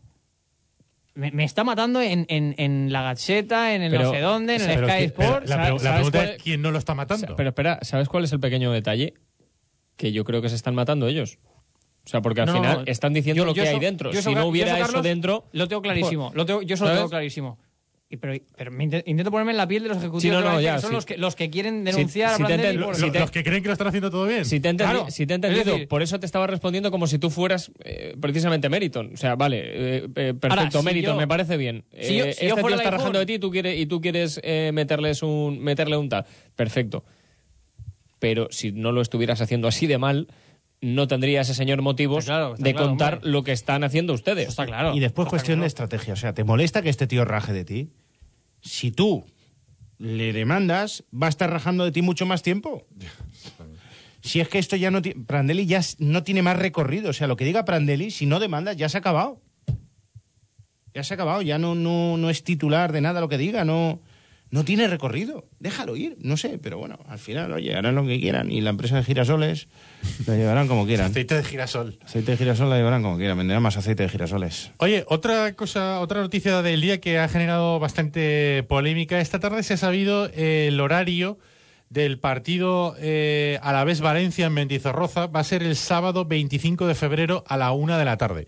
Me, me está matando en, en, en la Gacheta, en el Pero- no sé dónde, en el Pero Sky que- Sports. la, ¿sabes- pregu- la sabes pregunta cuál es quién no lo está matando. Pero espera, ¿sabes cuál es el pequeño detalle? Que yo creo que se están matando ellos. O sea, porque al No, final están diciendo Yo- lo que yo hay dentro. yo Si no hubiera yo eso Carlos, dentro. Lo tengo clarísimo. Lo tengo, yo eso lo tengo clarísimo. Y pero, pero me intento ponerme en la piel de los ejecutivos Sí, no, no, ya, que son sí. los, que, los que quieren Si- denunciar a si te Brandelli enten- por- si te- los que creen que lo están haciendo todo bien. Si te Claro. si te he entendido, decir- por eso te estaba respondiendo como si tú fueras eh, precisamente Meriton. O sea, vale, eh, eh, perfecto, Ahora, Meriton, yo- me parece bien. si yo- si yo este fuera tío está rajando de ti y tú quieres, y tú quieres meterles un, meterle un tal. Perfecto. Pero si no lo estuvieras haciendo así de mal, no tendría ese señor motivos Está claro, está de claro, contar hombre. lo que están haciendo ustedes. Eso está claro. Y después Está cuestión claro. de estrategia. O sea, ¿te molesta que este tío raje de ti? Si tú le demandas, va a estar rajando de ti mucho más tiempo. Si es que esto ya no tiene... Prandelli ya no tiene más recorrido. O sea, lo que diga Prandelli, si no demandas, ya se ha acabado. Ya se ha acabado. Ya no, no, no es titular de nada lo que diga. No, no tiene recorrido. Déjalo ir. No sé, pero bueno, al final, oye, harán lo que quieran. Y la empresa de girasoles la llevarán como quieran. Aceite de girasol. Aceite de girasol la llevarán como quieran. Venderán más aceite de girasoles. Oye, otra cosa, otra noticia del día que ha generado bastante polémica. Esta tarde se ha sabido eh, el horario del partido eh, a la vez Valencia en Mendizorroza. Va a ser el sábado 25 de febrero a la una de la tarde.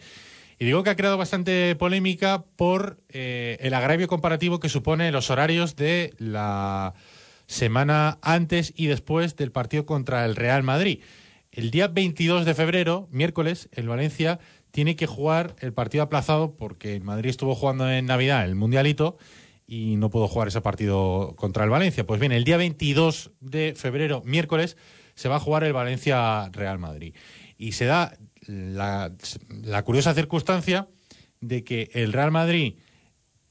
Y digo que ha creado bastante polémica por eh, el agravio comparativo que supone los horarios de la semana antes y después del partido contra el Real Madrid. El día 22 de febrero, miércoles, el Valencia tiene que jugar el partido aplazado porque el Madrid estuvo jugando en Navidad el Mundialito y no pudo jugar ese partido contra el Valencia. Pues bien, el día 22 de febrero, miércoles, se va a jugar el Valencia-Real Madrid. Y se da la, curiosa circunstancia de que el Real Madrid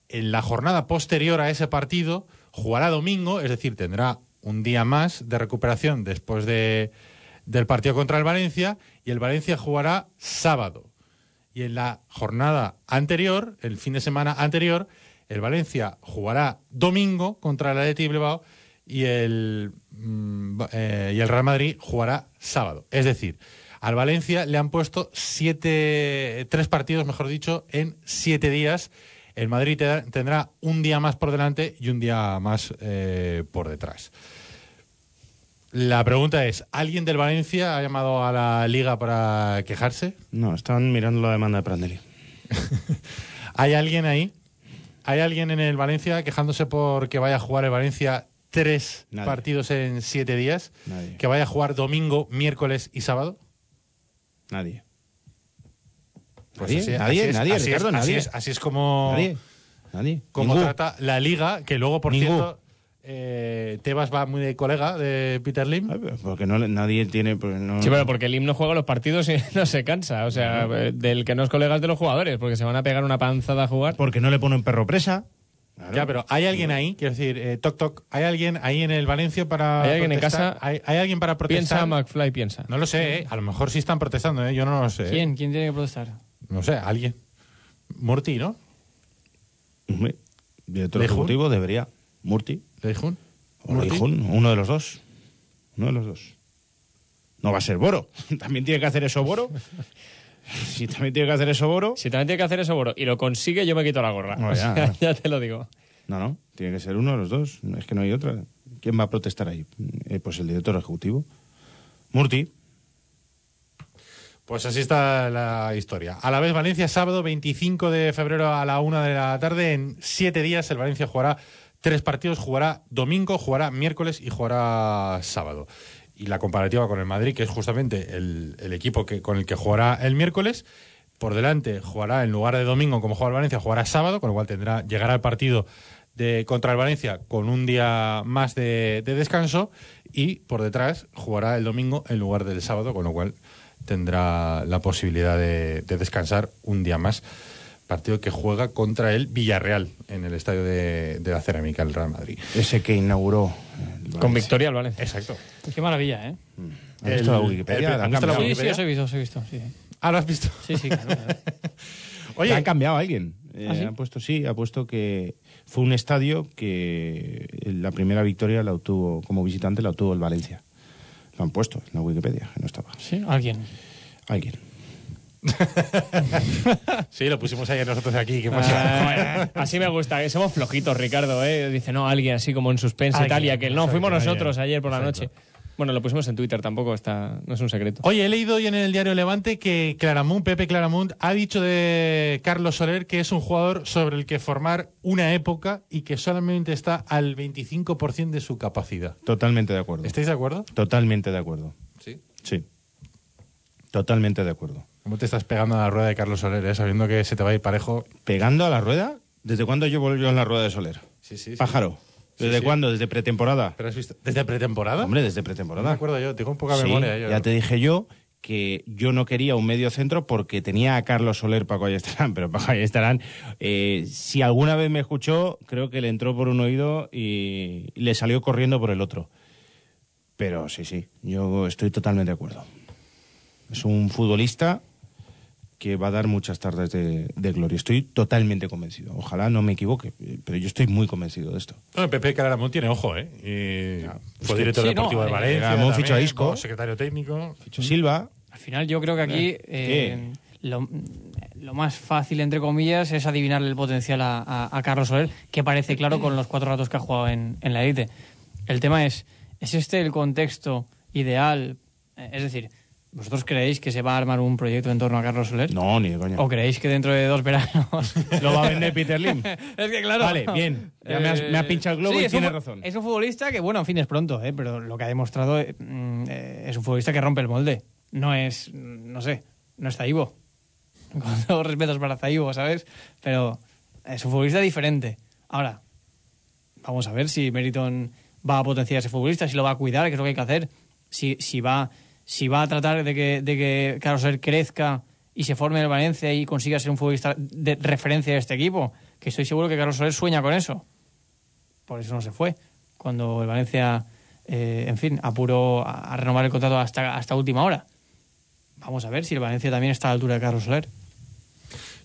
en la jornada posterior a ese partido jugará domingo, es decir, tendrá un día más de recuperación después de, del partido contra el Valencia y el Valencia jugará sábado. Y en la jornada anterior, el fin de semana anterior, el Valencia jugará domingo contra el Athletic Bilbao y el, mm, eh, y el Real Madrid jugará sábado. Es decir, al Valencia le han puesto siete, tres partidos, mejor dicho, en siete días. El Madrid te- tendrá un día más por delante y un día más eh, por detrás. La pregunta es, ¿alguien del Valencia ha llamado a la liga para quejarse? No, están mirando la demanda de Prandelli. [laughs] ¿Hay alguien ahí? ¿Hay alguien en el Valencia quejándose por que vaya a jugar el Valencia tres Nadie. partidos en siete días? Nadie. ¿Que vaya a jugar domingo, miércoles y sábado? Nadie. Pues Nadie, así- nadie, así es- nadie, así es- Ricardo, así nadie. es- así es como, Nadie. Nadie. como trata la liga, que luego, por Ningú. cierto, eh, Tebas va muy de colega de Peter Lim. Porque no, le- nadie tiene... pues no- Sí, pero porque el himno juega los partidos y [laughs] no se cansa. O sea, eh, del que no es colega es de los jugadores, porque se van a pegar una panzada a jugar. Porque no le ponen perro presa. Ya, pero ¿hay alguien ahí? Quiero decir, eh, toc toc, ¿hay alguien ahí en el Valencia para ¿Hay alguien en casa? ¿Hay, hay alguien para protestar? Piensa, McFly, piensa. No lo sé, ¿eh? A lo mejor sí están protestando, ¿eh? Yo no lo sé. ¿eh? ¿Quién? ¿Quién tiene que protestar? No sé, alguien. Murti, ¿no? Director ejecutivo debería. Murti. ¿Leijun? O ¿Murti? Leijun, uno de los dos. Uno de los dos. No va a ser Boro. [laughs] También tiene que hacer eso Boro. [laughs] Si también tiene que hacer eso Boro. Si también tiene que hacer eso, Boro, y lo consigue, yo me quito la gorra. No, O ya, sea, no. [laughs] ya te lo digo. No, no. Tiene que ser uno de los dos. Es que no hay otra. ¿Quién va a protestar ahí? Eh, pues el director ejecutivo. Murti. Pues así está la historia. A la vez Valencia, sábado 25 de febrero a la una de la tarde. En siete días el Valencia jugará tres partidos. Jugará domingo, jugará miércoles y jugará sábado. Y la comparativa con el Madrid, que es justamente el, equipo que, con el que jugará el miércoles. Por delante jugará en lugar de domingo como juega el Valencia, jugará sábado, con lo cual tendrá, llegará al partido de, contra el Valencia con un día más de, de descanso y por detrás jugará el domingo en lugar del sábado, con lo cual tendrá la posibilidad de descansar un día más. Partido que juega contra el Villarreal en el estadio de, de la Cerámica, el Real Madrid. Ese que inauguró. Con victoria al Valencia. Exacto. Qué maravilla, ¿eh? ¿Has visto la Wikipedia? el- La han ¿has visto la cambiado. Sí, os he visto, os he visto. Sí, Ah, ¿lo has visto? sí, sí, claro, claro. [laughs] Oye, La han cambiado a alguien. Eh, ¿Ah, sí? Ha puesto, sí, ha puesto que fue un estadio que la primera victoria la obtuvo, como visitante, la obtuvo el Valencia. Lo han puesto en la Wikipedia, que no estaba. Sí, alguien. Alguien. [laughs] sí, lo pusimos ayer nosotros aquí. ¿Qué pasa? Ah, así me gusta, que somos flojitos, Ricardo, ¿eh? Dice, no, alguien así como en suspense y tal, y aquel, no, fuimos nosotros ayer por la Exacto. noche. Bueno, lo pusimos en Twitter, tampoco está, no es un secreto. Oye, he leído hoy en el diario Levante que Claramunt, Pepe Claramunt, ha dicho de Carlos Soler que es un jugador sobre el que formar una época y que solamente está al 25% de su capacidad. Totalmente de acuerdo. ¿Estáis de acuerdo? Totalmente de acuerdo. Sí. Sí. Totalmente de acuerdo. ¿Cómo te estás pegando a la rueda de Carlos Soler, eh? sabiendo que se te va a ir parejo? ¿Pegando a la rueda? ¿Desde cuándo llevo yo en la rueda de Soler? Sí, sí. sí. Pájaro. ¿Desde sí. cuándo? ¿Desde pretemporada? ¿Pero has visto? ¿Desde pretemporada? Hombre, desde no me pretemporada. acuerdo yo, tengo un poca memoria. yo. ya te dije yo que yo no quería un medio centro porque tenía a Carlos Soler Paco Ayestarán, [laughs] pero Paco Ayestarán, eh, si alguna vez me escuchó, creo que le entró por un oído y le salió corriendo por el otro. Pero sí, sí, yo estoy totalmente de acuerdo. Es un futbolista que va a dar muchas tardes de, de gloria. Estoy totalmente convencido. Ojalá no me equivoque, eh, pero yo estoy muy convencido de esto. No, Pepe Claramunt tiene ojo, ¿eh? Fue que- director sí, no, deportivo de eh, Valencia. También, fichó a Isco. secretario técnico. Ficho Silva, Al final yo creo que aquí eh, lo, lo más fácil, entre comillas, es adivinarle el potencial a, a- a Carlos Soler, que parece claro con los cuatro ratos que ha jugado en, en la élite. El tema es, ¿es este el contexto ideal? Eh, Es decir, ¿vosotros creéis que se va a armar un proyecto en torno a Carlos Soler? no, ni de coña. ¿O creéis que dentro de dos veranos... [laughs] Lo va a vender Peter Lim. [laughs] es que claro... Vale, bien. Ya me has- me has pinchado el globo y es un tienes razón. Es un futbolista que, bueno, en fin, es pronto, ¿eh? pero lo que ha demostrado eh, mm, eh, es un futbolista que rompe el molde. No es, no sé, no es Zaibo. [laughs] Con todos respetos para Zaibo, ¿sabes? Pero es un futbolista diferente. Ahora, vamos a ver si Meriton va a potenciar a ese futbolista, si lo va a cuidar, que es lo que hay que hacer. Si, si, va, si va a tratar de que, de que Carlos Soler crezca y se forme en el Valencia y consiga ser un futbolista de referencia de este equipo, que estoy seguro que Carlos Soler sueña con eso. Por eso no se fue. Cuando el Valencia, eh, en fin, apuró a, a renovar el contrato hasta, hasta última hora. Vamos a ver si el Valencia también está a la altura de Carlos Soler.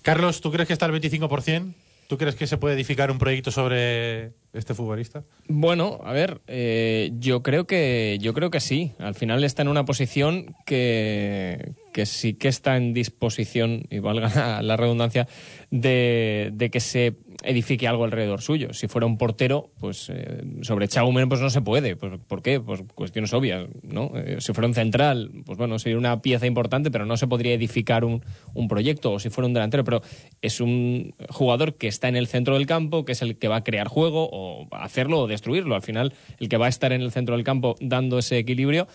Carlos, ¿tú crees que está al 25%? ¿Tú crees que se puede edificar un proyecto sobre este futbolista? Bueno, a ver, eh, yo creo que yo creo que sí. Al final está en una posición que, que sí que está en disposición, y valga [laughs] la, redundancia, de, de que se edifique algo alrededor suyo. Si fuera un portero, pues eh, sobre Chaumen pues no se puede. Pues, ¿Por qué? Pues cuestiones obvias, ¿no? Eh, si fuera un central, pues bueno, sería una pieza importante, pero no se podría edificar un, un proyecto. O si fuera un delantero, pero es un jugador que está en el centro del campo, que es el que va a crear juego o hacerlo o destruirlo. Al final, el que va a estar en el centro del campo dando ese equilibrio,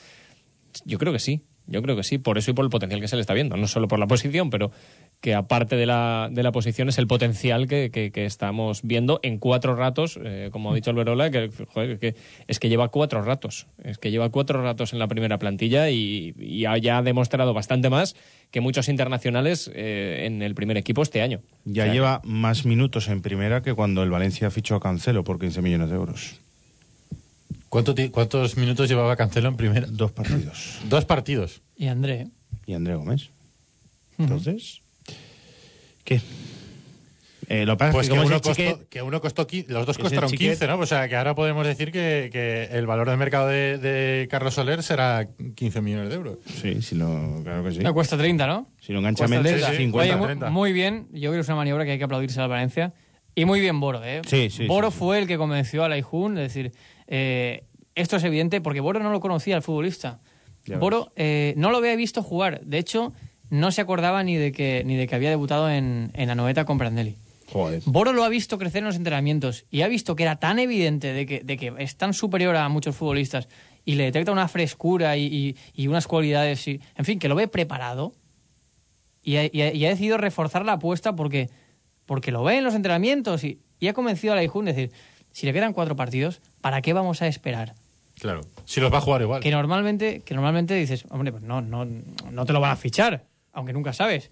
yo creo que sí. Yo creo que sí, por eso y por el potencial que se le está viendo. No solo por la posición, pero que aparte de la, de la posición es el potencial que, que- que estamos viendo en cuatro ratos, eh, como ha dicho Alberola, que, joder, que es que lleva cuatro ratos. Es que lleva cuatro ratos en la primera plantilla y, y ha ya demostrado bastante más que muchos internacionales eh, en el primer equipo este año. Ya O sea, lleva más minutos en primera que cuando el Valencia fichó a Cancelo por 15 millones de euros. ¿Cuánto ¿Cuántos minutos llevaba Cancelo en primera? Dos partidos. [clears throat] Dos partidos. Y André. Y André Gómez. Entonces, ¿qué? Eh, lo que pasa es Pues que que uno, costó, chiquet- que uno costó, los dos costaron chiquet. 15, ¿no? O sea, que ahora podemos decir que, que el valor de mercado de, de Carlos Soler será 15 millones de euros. Sí, si lo, claro que sí. No, cuesta 30, ¿no? Si lo engancha Cuesta Méndez, 30. 50. Oye, mu- 30. muy bien. Yo creo que es una maniobra que hay que aplaudirse a la Valencia. Y muy bien Boro, ¿eh? Sí, sí, Boro sí, sí. fue el que convenció a Laijun, es decir, eh, esto es evidente porque Boro no lo conocía al futbolista. Ya Boro eh, no lo había visto jugar. De hecho, no se acordaba ni de que, ni de que había debutado en, en la noveta con Prandelli. Joder. Boro lo ha visto crecer en los entrenamientos y ha visto que era tan evidente de que, de que es tan superior a muchos futbolistas y le detecta una frescura y, y- y unas cualidades, y, en fin, que lo ve preparado y ha, y ha- y ha decidido reforzar la apuesta porque, porque lo ve en los entrenamientos y, y ha convencido a la Ijun, es decir, si le quedan cuatro partidos, ¿para qué vamos a esperar? Claro. Si los va a jugar igual. Que normalmente, que normalmente dices, hombre, pues no, no, no te lo van a fichar, aunque nunca sabes.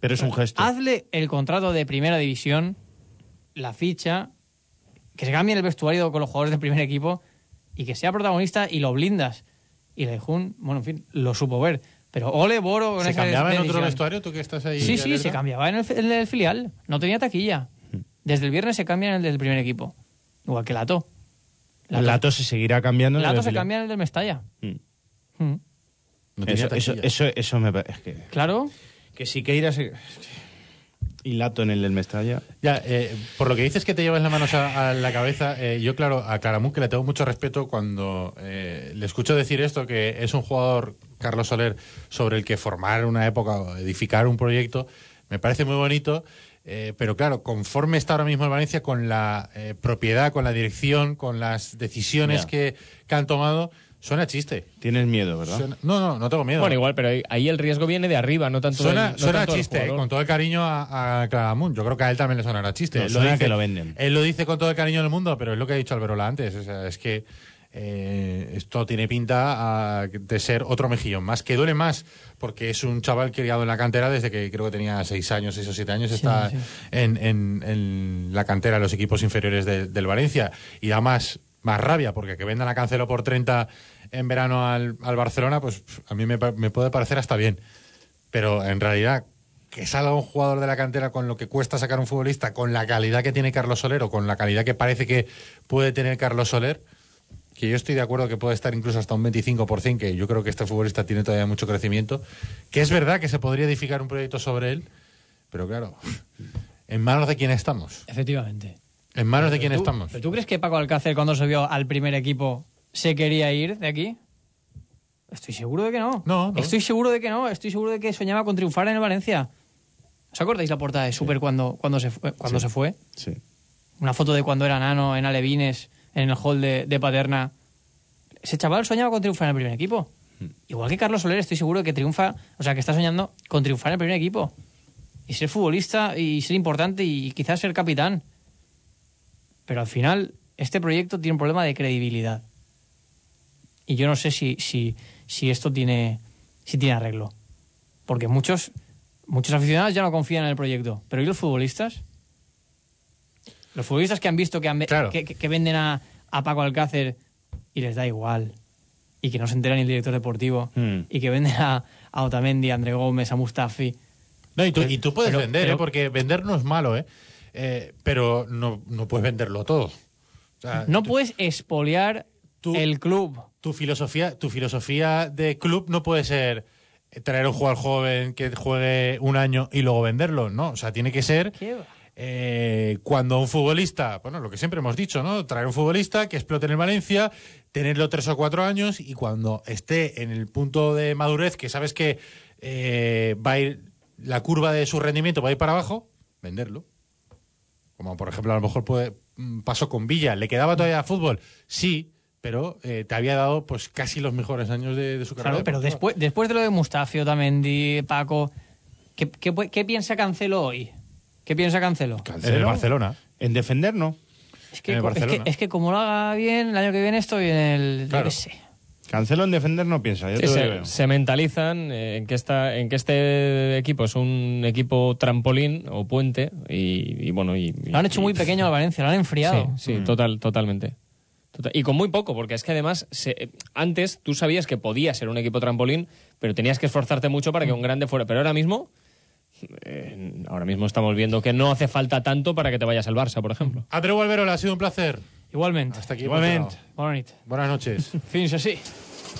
Pero es un gesto. Hazle el contrato de primera división, la ficha, que se cambie el vestuario con los jugadores del primer equipo y que sea protagonista y lo blindas. Y Lejun, bueno, en fin, lo supo ver. Pero ole Boro con ¿Se cambiaba en otro vestuario? ¿Tú que estás ahí? Sí, sí, se cambiaba en el, en el filial. No tenía taquilla. Desde el viernes se cambia en el del primer equipo. Igual que Lato. El Lato se seguirá cambiando. en el Lato se cambia en el del Mestalla. Mm. Mm. No Eso, eso, eso, eso me parece. Es que, Claro. que si Keira se. Y Lato en el del Mestalla. Ya, eh, por lo que dices que te llevas las manos a, a la cabeza, eh, yo claro, a Claramunt que le tengo mucho respeto cuando eh, le escucho decir esto, que es un jugador, Carlos Soler, sobre el que formar una época o edificar un proyecto, me parece muy bonito, eh, pero claro, conforme está ahora mismo el Valencia con la eh, propiedad, con la dirección, con las decisiones que, que han tomado, suena chiste. Tienes miedo, ¿verdad? Suena- no, no, no tengo miedo. Bueno, igual, pero ahí, ahí el riesgo viene de arriba, no tanto Suena, del, no suena tanto chiste, eh, con todo el cariño a, a Claramunt. Yo creo que a él también le sonará chiste. No, él, suena lo dice, que lo venden. él lo dice con todo el cariño del mundo, pero es lo que ha dicho Alberola antes. O sea, es que eh, esto tiene pinta a- de ser otro mejillón más, que duele más, porque es un chaval criado en la cantera desde que creo que tenía seis años, seis o siete años, está sí. En, en- en la cantera de los equipos inferiores de- del Valencia. Y da más, más rabia, porque que vendan a Cancelo por 30 en verano al, al Barcelona, pues a mí me puede parecer hasta bien. Pero en realidad, que salga un jugador de la cantera con lo que cuesta sacar un futbolista, con la calidad que tiene Carlos Soler o con la calidad que parece que puede tener Carlos Soler, que yo estoy de acuerdo que puede estar incluso hasta un 25%, que yo creo que este futbolista tiene todavía mucho crecimiento, que es verdad que se podría edificar un proyecto sobre él, pero claro, ¿en manos de quién estamos? Efectivamente. ¿En manos de quién ¿Pero tú- estamos? ¿Pero tú crees que Paco Alcácer, cuando se vio al primer equipo, se quería ir de aquí? Estoy seguro de que no. No, no. Estoy seguro de que no. Estoy seguro de que soñaba con triunfar en el Valencia. ¿Os acordáis la portada de Super cuando, cuando, se, fue, cuando se fue? Sí. Una foto de cuando era nano en Alevines, en el hall de, de Paterna. Ese chaval soñaba con triunfar en el primer equipo. Igual que Carlos Soler, estoy seguro que triunfa, o sea, que está soñando con triunfar en el primer equipo. Y ser futbolista y ser importante y quizás ser capitán. Pero al final, este proyecto tiene un problema de credibilidad. Y yo no sé si, si, si esto tiene, si tiene arreglo. Porque muchos, muchos aficionados ya no confían en el proyecto. Pero ¿y los futbolistas? Los futbolistas que han visto que, han ve- Claro. que, que- que venden a, a Paco Alcácer y les da igual. Y que no se entera ni el director deportivo. Hmm. Y que venden a, a Otamendi, a André Gómez, a Mustafi. No, y tú, y tú puedes Pero- vender, pero- ¿eh? porque vender no es malo, ¿eh? Eh, pero no, no puedes venderlo todo. O sea, No tú- puedes expoliar tú- el club. tu filosofía, tu filosofía de club no puede ser traer un jugador joven que juegue un año y luego venderlo, ¿no? O sea, tiene que ser. Eh, cuando un futbolista, bueno, lo que siempre hemos dicho, ¿no? Traer un futbolista que explote en el Valencia, tenerlo tres o cuatro años y cuando esté en el punto de madurez que sabes que eh, va a ir, la curva de su rendimiento va a ir para abajo, venderlo. Como por ejemplo, a lo mejor puede, mm, pasó con Villa. ¿Le quedaba todavía fútbol? Sí, pero eh, te había dado pues casi los mejores años de, de su carrera. Claro, pero después, después de lo de Mustafio, Tamendi, Paco, ¿qué, qué, pu- qué piensa Cancelo hoy? ¿Qué piensa Cancelo? En el Barcelona. En defender, no. Es que, En el co- es, que, Barcelona. es que como lo haga bien, el año que viene estoy en el... yo Claro. qué sé. Cancelo en defender no piensa, yo Sí, se, mentalizan en que, esta, en que este equipo es un equipo trampolín o puente y, y bueno... Y, Lo han hecho muy pequeño al Valencia, lo han enfriado. Sí, sí, total, totalmente. Total- Y con muy poco, porque es que además se- antes tú sabías que podía ser un equipo trampolín, pero tenías que esforzarte mucho para que un grande fuera. Pero ahora mismo, eh, ahora mismo estamos viendo que no hace falta tanto para que te vayas al Barça, por ejemplo. Andreu Alberola, ha sido un placer. Igualmente. Hasta aquí. Igualmente. nit. Buenas noches. Fins así.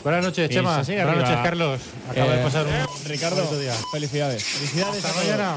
Buenas noches, [laughs] Chema. Buenas arriba. noches, Carlos. Acaba de Eh, pasar un Ricardo, día. felicidades. Felicidades. Hasta mañana.